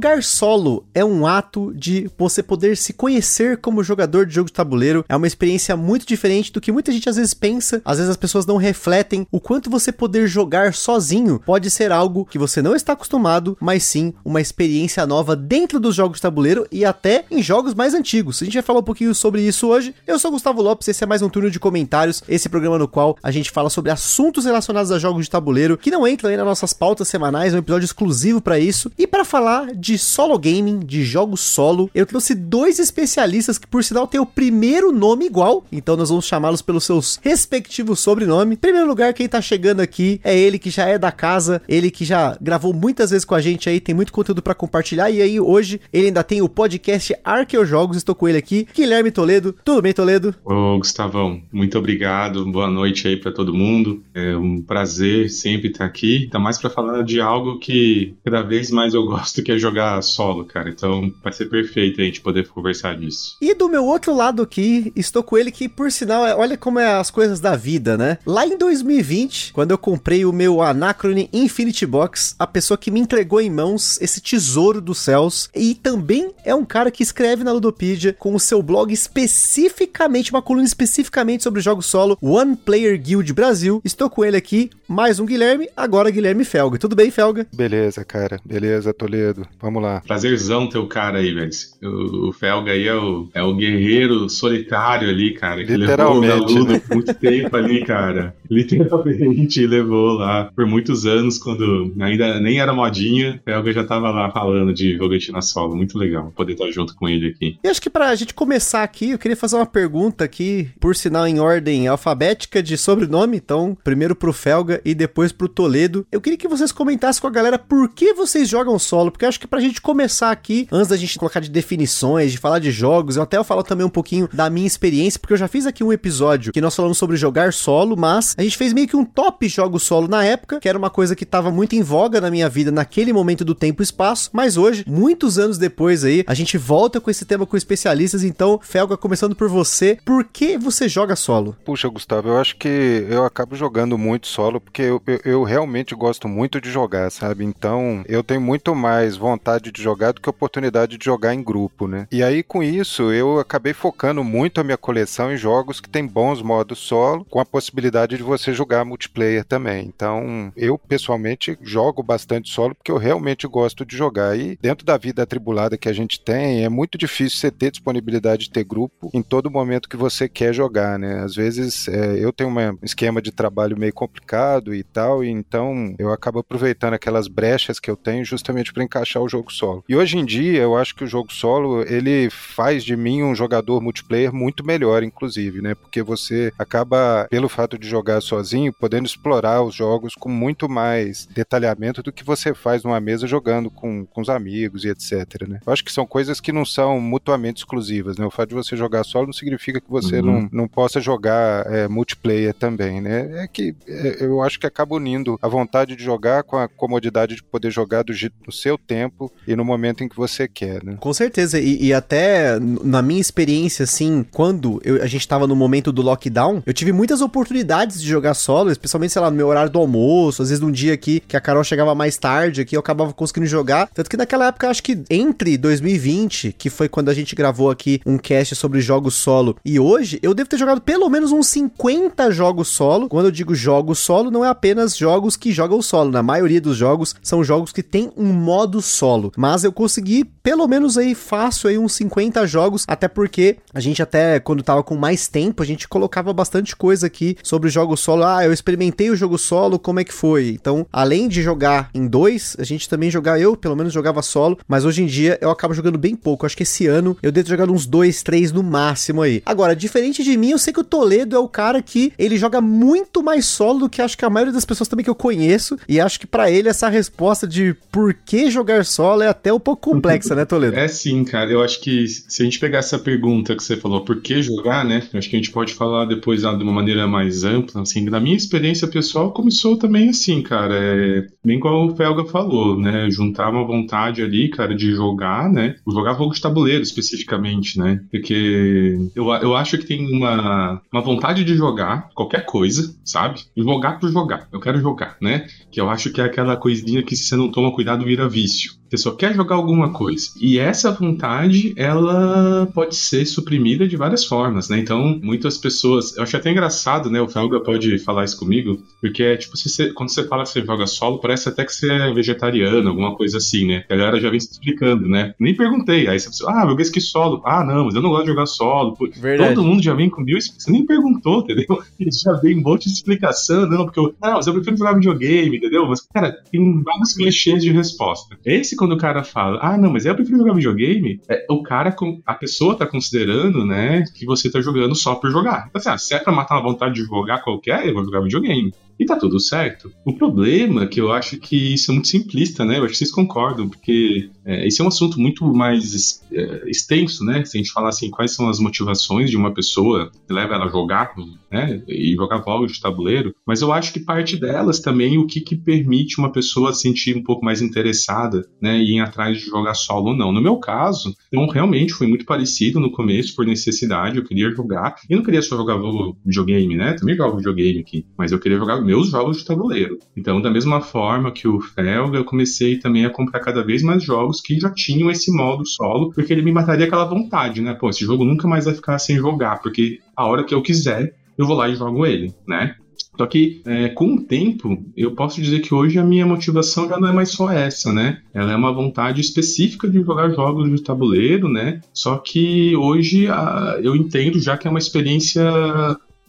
Jogar solo é um ato de você poder se conhecer como jogador de jogo de tabuleiro. É uma experiência muito diferente do que muita gente às vezes pensa. Às vezes as pessoas não refletem o quanto você poder jogar sozinho pode ser algo que você não está acostumado, mas sim uma experiência nova dentro dos jogos de tabuleiro e até em jogos mais antigos. A gente vai falar um pouquinho sobre isso hoje. Eu sou Gustavo Lopes, esse é mais um turno de comentários, esse programa no qual a gente fala sobre assuntos relacionados a jogos de tabuleiro que não entram aí nas nossas pautas semanais, é um episódio exclusivo para isso. E para falar de solo gaming, de jogos solo, eu trouxe dois especialistas que, por sinal, têm o primeiro nome igual, então nós vamos chamá-los pelos seus respectivos sobrenomes. Em primeiro lugar, quem tá chegando aqui é ele que já é da casa, ele que já gravou muitas vezes com a gente aí, tem muito conteúdo para compartilhar, e aí hoje ele ainda tem o podcast Arqueojogos, estou com ele aqui, Guilherme Toledo. Tudo bem, Toledo? Ô, Gustavão, muito obrigado, boa noite aí para todo mundo. É um prazer sempre estar aqui, ainda mais para falar de algo que cada vez mais eu gosto, que é jogar solo, cara. Então vai ser perfeito a gente poder conversar disso. E do meu outro lado aqui, estou com ele que, por sinal, é, olha como é as coisas da vida, né? Lá em 2020, quando eu comprei o meu Anacrone Infinity Box, a pessoa que me entregou em mãos esse tesouro dos céus, e também é um cara que escreve na Ludopedia com o seu blog especificamente, uma coluna especificamente sobre jogos solo, One Player Guild Brasil. Estou com ele aqui, mais um Guilherme, agora Guilherme Felga. Tudo bem, Felga? Beleza, cara. Beleza, Toledo. Vamos lá. Prazerzão ter o cara aí, velho. O, o Felga aí é o, é o guerreiro solitário ali, cara. Que Literalmente. levou o por muito tempo ali, cara. Literalmente levou lá por muitos anos, quando ainda nem era modinha. O Felga já tava lá falando de jogatina solo. Muito legal poder estar junto com ele aqui. E acho que pra gente começar aqui, eu queria fazer uma pergunta aqui, por sinal em ordem alfabética de sobrenome. Então, primeiro pro Felga e depois pro Toledo. Eu queria que vocês comentassem com a galera por que vocês jogam solo, porque eu acho que pra gente começar aqui, antes da gente colocar de definições, de falar de jogos, eu até eu falo também um pouquinho da minha experiência, porque eu já fiz aqui um episódio que nós falamos sobre jogar solo, mas a gente fez meio que um top jogos solo na época, que era uma coisa que tava muito em voga na minha vida naquele momento do tempo e espaço, mas hoje, muitos anos depois aí, a gente volta com esse tema com especialistas, então, Felga, começando por você, por que você joga solo? Puxa, Gustavo, eu acho que eu acabo jogando muito solo porque eu, eu, eu realmente gosto muito de jogar, sabe? Então, eu tenho muito mais vontade de jogar do que oportunidade de jogar em grupo, né? E aí, com isso, eu acabei focando muito a minha coleção em jogos que tem bons modos solo, com a possibilidade de você jogar multiplayer também. Então, eu pessoalmente jogo bastante solo porque eu realmente gosto de jogar. E dentro da vida atribulada que a gente tem, é muito difícil você ter disponibilidade de ter grupo em todo momento que você quer jogar, né? Às vezes é, eu tenho um esquema de trabalho meio complicado e tal, e então eu acabo aproveitando aquelas brechas que eu tenho justamente para encaixar o jogo solo. E hoje em dia eu acho que o jogo solo ele faz de mim um jogador multiplayer muito melhor, inclusive, né? Porque você acaba, pelo fato de jogar sozinho, podendo explorar os jogos com muito mais detalhamento do que você faz numa mesa jogando com, com os amigos e etc, né? Eu acho que são coisas que não são mutuamente exclusivas, né? O fato de você jogar solo não significa que você uhum. não, não possa jogar é, multiplayer também, né? É que é, eu acho que acaba unindo a vontade de jogar com a comodidade de poder jogar do, do seu tempo e no momento em que você quer, né? Com certeza, e, e até na minha experiência, assim, quando eu, a gente tava no momento do lockdown, eu tive muitas oportunidades de jogar solo, especialmente, sei lá, no meu horário do almoço, às vezes num dia aqui que a Carol chegava mais tarde aqui, eu acabava conseguindo jogar. Tanto que naquela época, acho que entre 2020, que foi quando a gente gravou aqui um cast sobre jogos solo, e hoje, eu devo ter jogado pelo menos uns 50 jogos solo. Quando eu digo jogos solo, não é apenas jogos que jogam solo. Na maioria dos jogos, são jogos que tem um modo solo. Mas eu consegui, pelo menos aí, fácil aí uns 50 jogos, até porque a gente até, quando tava com mais tempo, a gente colocava bastante coisa aqui sobre o jogo solo. Ah, eu experimentei o jogo solo, como é que foi? Então, além de jogar em dois, a gente também jogava, eu pelo menos jogava solo, mas hoje em dia eu acabo jogando bem pouco. Acho que esse ano eu devo jogado uns dois, três no máximo aí. Agora, diferente de mim, eu sei que o Toledo é o cara que ele joga muito mais solo do que acho que a maioria das pessoas também que eu conheço, e acho que para ele essa resposta de por que jogar solo é até um pouco complexa, né, Toledo? É sim, cara. Eu acho que se a gente pegar essa pergunta que você falou, por que jogar, né? Eu acho que a gente pode falar depois ah, de uma maneira mais ampla. Assim, na minha experiência pessoal, começou também assim, cara. É, bem igual o Felga falou, né? Juntar uma vontade ali, cara, de jogar, né? Jogar jogo de tabuleiro especificamente, né? Porque eu, eu acho que tem uma, uma vontade de jogar qualquer coisa, sabe? Jogar por jogar. Eu quero jogar, né? Que eu acho que é aquela coisinha que se você não toma cuidado vira vício. Você só quer jogar alguma coisa. E essa vontade, ela pode ser suprimida de várias formas, né? Então, muitas pessoas. Eu acho até engraçado, né? O Felga pode falar isso comigo, porque é tipo, você, quando você fala que você joga solo, parece até que você é vegetariano, alguma coisa assim, né? A galera já vem se explicando, né? Nem perguntei. Aí você pensa, ah, eu joguei que solo. Ah, não, mas eu não gosto de jogar solo. Pô, todo mundo já vem comigo, você nem perguntou, entendeu? Eles já vem um monte de explicação, não, porque eu. Não, mas eu prefiro jogar videogame, entendeu? Mas, cara, tem vários clichês de resposta. Esse quando o cara fala, ah, não, mas eu prefiro jogar videogame, é, o cara, a pessoa tá considerando, né, que você tá jogando só por jogar. Então, assim, ah, se é pra matar a vontade de jogar qualquer, eu vou jogar videogame. E tá tudo certo. O problema é que eu acho que isso é muito simplista, né? Eu acho que vocês concordam, porque é, esse é um assunto muito mais é, extenso, né? Se a gente falar assim, quais são as motivações de uma pessoa que leva ela a jogar, né? E jogar jogos de tabuleiro. Mas eu acho que parte delas também o que, que permite uma pessoa se sentir um pouco mais interessada, né? E ir atrás de jogar solo ou não. No meu caso, então realmente foi muito parecido no começo, por necessidade. Eu queria jogar. E não queria só jogar videogame, né? Também jogo videogame aqui. Mas eu queria jogar meus jogos de tabuleiro. Então, da mesma forma que o Felga, eu comecei também a comprar cada vez mais jogos que já tinham esse modo solo, porque ele me mataria aquela vontade, né? Pô, esse jogo nunca mais vai ficar sem jogar, porque a hora que eu quiser, eu vou lá e jogo ele, né? Só que é, com o tempo, eu posso dizer que hoje a minha motivação já não é mais só essa, né? Ela é uma vontade específica de jogar jogos de tabuleiro, né? Só que hoje a, eu entendo já que é uma experiência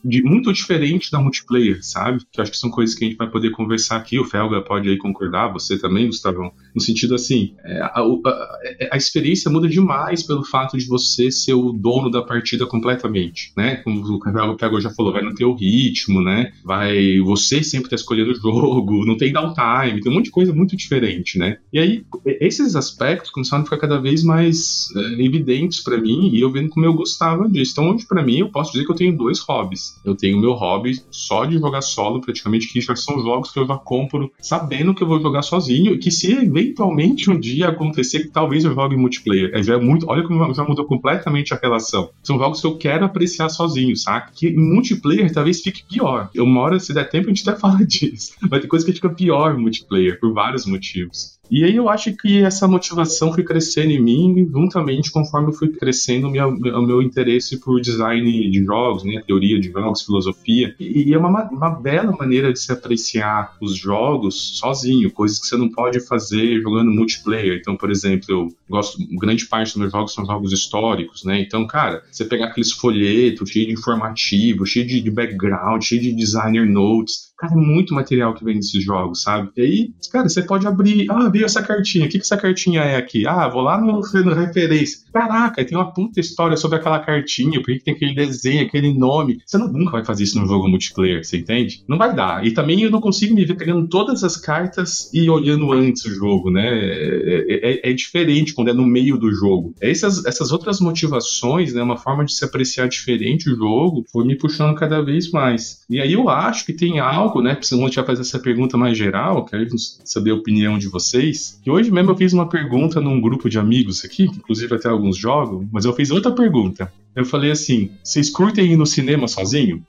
de, muito diferente da multiplayer, sabe? Que acho que são coisas que a gente vai poder conversar aqui. O Felga pode aí concordar, você também, Gustavão. No sentido assim, é, a, a, a, experiência muda demais pelo fato de você ser o dono da partida completamente, né? Como o Felga já falou, vai não ter o ritmo, né? Vai você sempre tá escolhendo o jogo, não tem downtime, tem um monte de coisa muito diferente, né? E aí, esses aspectos começaram a ficar cada vez mais é, evidentes para mim e eu vendo como eu gostava disso. Então, hoje, para mim, eu posso dizer que eu tenho dois hobbies. Eu tenho meu hobby só de jogar solo, praticamente, que já são jogos que eu já compro sabendo que eu vou jogar sozinho, e que se eventualmente um dia acontecer que talvez eu jogue multiplayer, é, já é muito, olha como já mudou completamente a relação. São jogos que eu quero apreciar sozinho, saca? Que em multiplayer talvez fique pior. Uma hora, se der tempo, a gente até fala disso. Vai ter coisa que fica pior multiplayer, por vários motivos. E aí eu acho que essa motivação foi crescendo em mim, juntamente conforme eu fui crescendo o meu, interesse por design de jogos, né, teoria de jogos, filosofia. E, e é uma, uma bela maneira de se apreciar os jogos sozinho, coisas que você não pode fazer jogando multiplayer. Então, por exemplo, eu gosto, grande parte dos meus jogos são jogos históricos, né? Então, cara, você pegar aqueles folhetos cheio de informativo, cheio de, de background, cheio de designer notes, Cara, é muito material que vem desses jogos, sabe? E aí, cara, você pode abrir. Ah, veio essa cartinha. O que, que essa cartinha é aqui? Ah, vou lá no, no referência. Caraca, tem uma puta história sobre aquela cartinha. Por que, que tem aquele desenho, aquele nome? Você não, nunca vai fazer isso num jogo multiplayer, você entende? Não vai dar. E também eu não consigo me ver pegando todas as cartas e olhando antes o jogo, né? É, é, é diferente quando é no meio do jogo. Essas, essas outras motivações, né? Uma forma de se apreciar diferente o jogo, foi me puxando cada vez mais. E aí eu acho que tem algo algo, né? Precisamos já fazer essa pergunta mais geral, quero saber a opinião de vocês. Que hoje mesmo eu fiz uma pergunta num grupo de amigos aqui, que inclusive até alguns jogam, mas eu fiz outra pergunta. Eu falei assim: vocês curtem ir no cinema sozinho?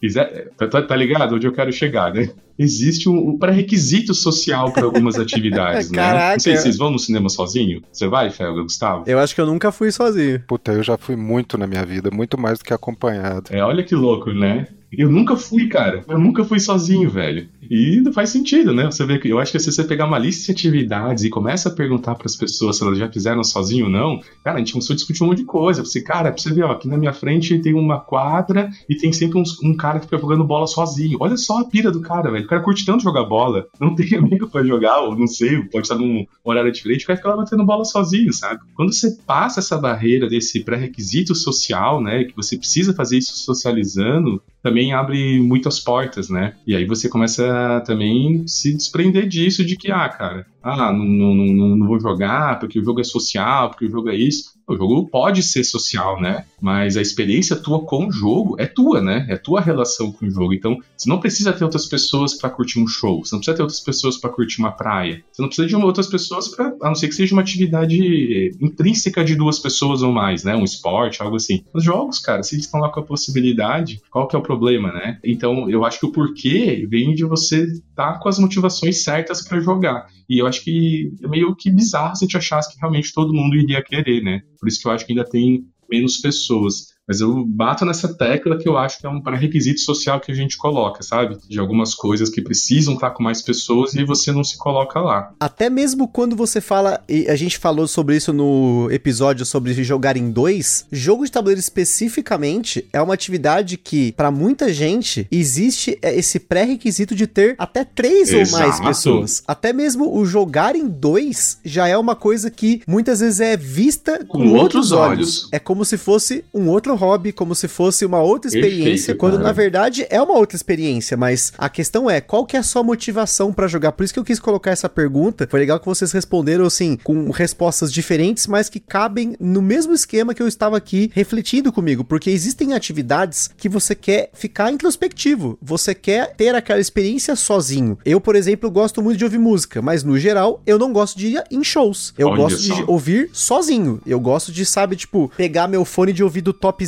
Tá, tá, tá ligado? Onde eu quero chegar, né? Existe um, um pré-requisito social para algumas atividades, né? Caraca. Não sei se vocês vão no cinema sozinho. Você vai, Felga, Gustavo? Eu acho que eu nunca fui sozinho. Puta, eu já fui muito na minha vida, muito mais do que acompanhado. É, olha que louco, né? Eu nunca fui, cara. Eu nunca fui sozinho, velho. E faz sentido, né? Você vê que eu acho que se você pegar uma lista de atividades e começa a perguntar para as pessoas se elas já fizeram sozinho ou não, cara, a gente começou a discutir um monte de coisa. Você, cara, pra você ver, ó, aqui na minha frente tem uma quadra e tem sempre uns, um cara que fica jogando bola sozinho. Olha só a pira do cara, velho. O cara curte tanto jogar bola, não tem amigo para jogar, ou não sei, pode estar num horário diferente, o cara fica lá batendo bola sozinho, sabe? Quando você passa essa barreira desse pré-requisito social, né, que você precisa fazer isso socializando, também abre muitas portas, né? E aí você começa a também se desprender disso de que, ah, cara, ah, não, não, não, não vou jogar porque o jogo é social, porque o jogo é isso. O jogo pode ser social, né? Mas a experiência tua com o jogo é tua, né? É tua relação com o jogo. Então, você não precisa ter outras pessoas para curtir um show. Você não precisa ter outras pessoas para curtir uma praia. Você não precisa de outras pessoas para, a não ser que seja uma atividade intrínseca de duas pessoas ou mais, né? Um esporte, algo assim. Os jogos, cara, se estão lá com a possibilidade, qual que é o problema, né? Então, eu acho que o porquê vem de você estar tá com as motivações certas para jogar. E eu acho que é meio que bizarro se a gente achasse que realmente todo mundo iria querer, né? Por isso que eu acho que ainda tem menos pessoas. Mas eu bato nessa tecla que eu acho que é um pré-requisito social que a gente coloca, sabe? De algumas coisas que precisam estar com mais pessoas e você não se coloca lá. Até mesmo quando você fala, e a gente falou sobre isso no episódio sobre jogar em dois, jogo de tabuleiro especificamente é uma atividade que, para muita gente, existe esse pré-requisito de ter até três Exato. ou mais pessoas. Até mesmo o jogar em dois já é uma coisa que muitas vezes é vista com, com outros, outros olhos. olhos. É como se fosse um outro outro hobby, como se fosse uma outra experiência, Perfeito, quando cara. na verdade é uma outra experiência, mas a questão é, qual que é a sua motivação para jogar? Por isso que eu quis colocar essa pergunta. Foi legal que vocês responderam assim, com respostas diferentes, mas que cabem no mesmo esquema que eu estava aqui refletindo comigo, porque existem atividades que você quer ficar introspectivo, você quer ter aquela experiência sozinho. Eu, por exemplo, gosto muito de ouvir música, mas no geral eu não gosto de ir em shows. Eu Olha gosto só. de ouvir sozinho. Eu gosto de, sabe, tipo, pegar meu fone de ouvido top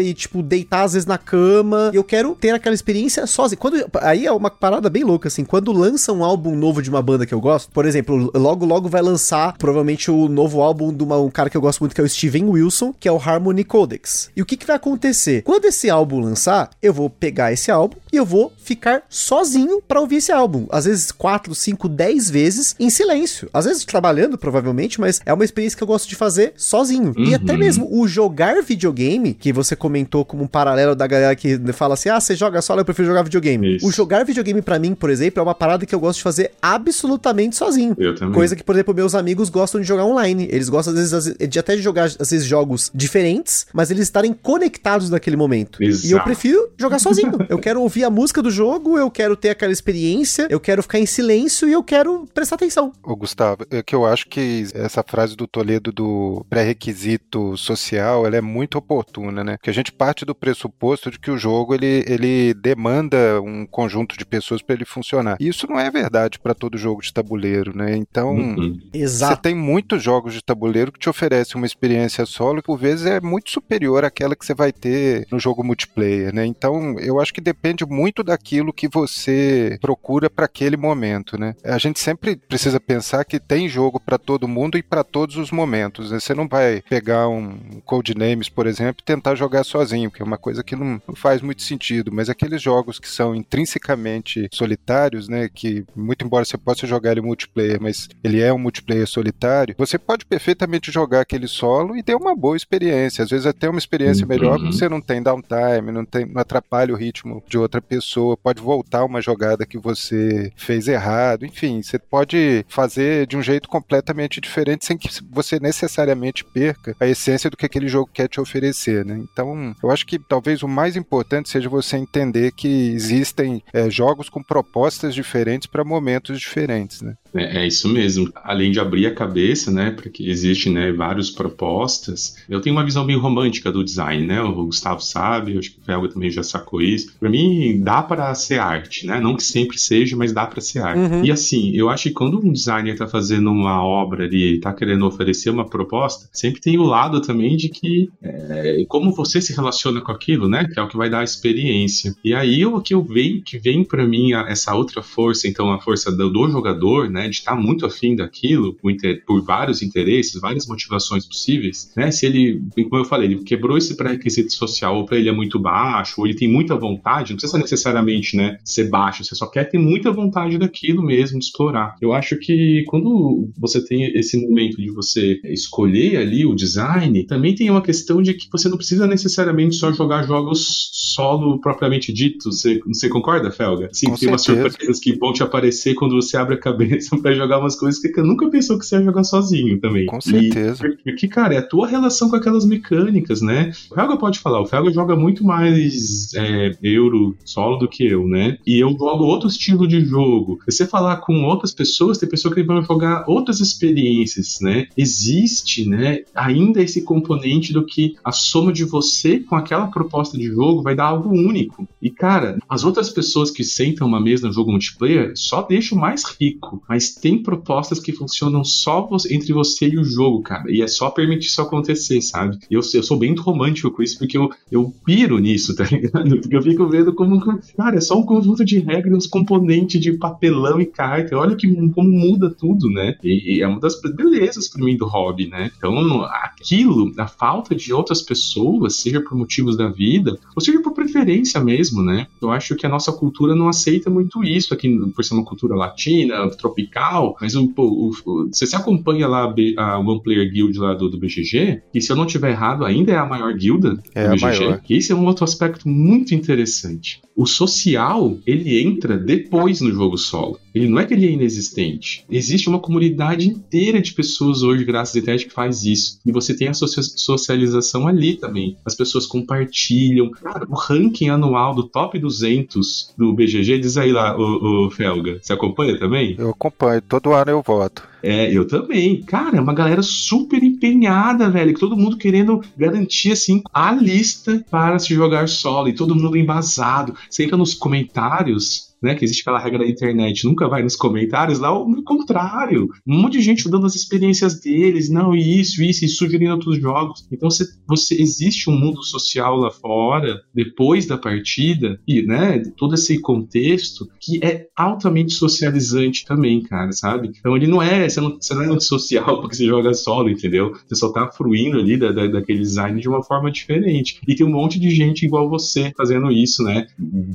e, tipo, deitar às vezes na cama. Eu quero ter aquela experiência sozinho. Quando, aí é uma parada bem louca, assim. Quando lança um álbum novo de uma banda que eu gosto, por exemplo, logo logo vai lançar provavelmente o novo álbum de uma, um cara que eu gosto muito, que é o Steven Wilson, que é o Harmony Codex. E o que, que vai acontecer? Quando esse álbum lançar, eu vou pegar esse álbum e eu vou ficar sozinho para ouvir esse álbum. Às vezes 4, 5, 10 vezes em silêncio. Às vezes trabalhando, provavelmente, mas é uma experiência que eu gosto de fazer sozinho. Uhum. E até uhum. mesmo o jogar videogame, que você comentou como um paralelo da galera que fala assim: ah, você joga solo, eu prefiro jogar videogame. Isso. O jogar videogame para mim, por exemplo, é uma parada que eu gosto de fazer absolutamente sozinho. Eu também. Coisa que, por exemplo, meus amigos gostam de jogar online. Eles gostam, às vezes, de até de jogar, às vezes, jogos diferentes, mas eles estarem conectados naquele momento. Exato. E eu prefiro jogar sozinho. eu quero ouvir a música do jogo, eu quero ter aquela experiência, eu quero ficar em silêncio e eu quero prestar atenção. Ô, Gustavo, é que eu acho que essa frase do Toledo do pré-requisito social, ela é muito oportuna, né? Que a gente parte do pressuposto de que o jogo ele, ele demanda um conjunto de pessoas para ele funcionar. E isso não é verdade para todo jogo de tabuleiro, né? Então, uhum. você tem muitos jogos de tabuleiro que te oferecem uma experiência solo que por vezes é muito superior àquela que você vai ter no jogo multiplayer, né? Então, eu acho que depende muito da daquilo que você procura para aquele momento, né? A gente sempre precisa pensar que tem jogo para todo mundo e para todos os momentos. Né? Você não vai pegar um Codenames, por exemplo, tentar jogar sozinho, que é uma coisa que não, faz muito sentido. Mas aqueles jogos que são intrinsecamente solitários, né? Que muito embora você possa jogar ele multiplayer, mas ele é um multiplayer solitário, você pode perfeitamente jogar aquele solo e ter uma boa experiência. Às vezes até uma experiência uhum. melhor, porque você não tem downtime, não, tem, não atrapalha o ritmo de outra pessoa pessoa, pode voltar uma jogada que você fez errado, enfim, você pode fazer de um jeito completamente diferente sem que você necessariamente perca a essência do que aquele jogo quer te oferecer, né? Então, eu acho que talvez o mais importante seja você entender que existem é, jogos com propostas diferentes para momentos diferentes, né? É, é, isso mesmo. Além de abrir a cabeça, né, porque existe, né, várias propostas. Eu tenho uma visão bem romântica do design, né? O Gustavo sabe, acho que o Felga também já sacou isso. Para mim, dá para ser arte, né? Não que sempre seja, mas dá para ser arte. Uhum. E assim, eu acho que quando um designer tá fazendo uma obra ali, tá querendo oferecer uma proposta, sempre tem o lado também de que é, como você se relaciona com aquilo, né? Que é o que vai dar a experiência. E aí o que eu vejo que vem para mim a, essa outra força, então a força do, do jogador, né? De estar tá muito afim daquilo, por, por, vários interesses, várias motivações possíveis, né? Se ele, como eu falei, ele quebrou esse pré-requisito social, ou para ele é muito baixo, ou ele tem muita vontade, não precisa necessariamente, né, ser baixo, você só quer ter muita vontade daquilo mesmo, de explorar. Eu acho que quando você tem esse momento de você escolher ali o design, também tem uma questão de que você não não precisa necessariamente só jogar jogos solo propriamente dito. Você, você concorda, Felga? Sim, Com tem umas surpresas que vão te aparecer quando você abre a cabeça pra jogar umas coisas que nunca pensou que você ia jogar sozinho também. Com certeza. E, porque, cara, é a tua relação com aquelas mecânicas, né? O Felga pode falar, o Felga joga muito mais é, euro solo do que eu, né? E eu jogo outro estilo de jogo. Se você falar com outras pessoas, tem pessoas que vão jogar outras experiências, né? Existe, né, ainda esse componente do que a soma de você com aquela proposta de jogo vai dar algo único. E, cara, as outras pessoas que sentam uma mesa no jogo multiplayer só deixam mais rico. Mas tem propostas que funcionam só entre você e o jogo, cara. E é só permitir isso acontecer, sabe? Eu, eu sou bem romântico com isso, porque eu, eu piro nisso, tá ligado? Porque eu fico vendo como, cara, é só um conjunto de regras, uns componentes de papelão e carta. Olha que, como muda tudo, né? E, e é uma das belezas pra mim do hobby, né? Então, aquilo, a falta de outras pessoas, seja por motivos da vida, ou seja por preferência mesmo, né? Eu acho que a nossa cultura não aceita muito isso aqui, por ser uma cultura latina, tropical, mas o, o, o- você se acompanha lá a, One Player Guild lá do, do BGG, que se eu não tiver errado, ainda é a maior guilda É do BGG. maior. E esse é um outro aspecto muito interessante. O social, ele entra depois no jogo solo. Ele não é que ele é inexistente. Existe uma comunidade inteira de pessoas hoje, graças à internet, que faz isso. E você tem a socia- socialização ali também. As pessoas compartilham. Cara, o ranking anual do top 200 do BGG, diz aí lá, o, Felga. Você acompanha também? Eu acompanho, todo ano eu voto. É, eu também. Cara, é uma galera super empenhada, velho. Todo mundo querendo garantir, assim, a lista para se jogar solo. E todo mundo embasado. Você entra nos comentários, né? Que existe aquela regra da internet. Nunca vai nos comentários. Lá, no contrário. Um monte de gente dando as experiências deles. Não, isso, isso. E sugerindo outros jogos. Então, você, você existe um mundo social lá fora, depois da partida. E, né? Todo esse contexto que é altamente socializante também, cara, sabe? Então, ele não é você não, você não é antissocial porque você joga solo, entendeu? Você só tá fruindo ali da, da- daquele design de uma forma diferente. E tem um monte de gente igual você fazendo isso, né?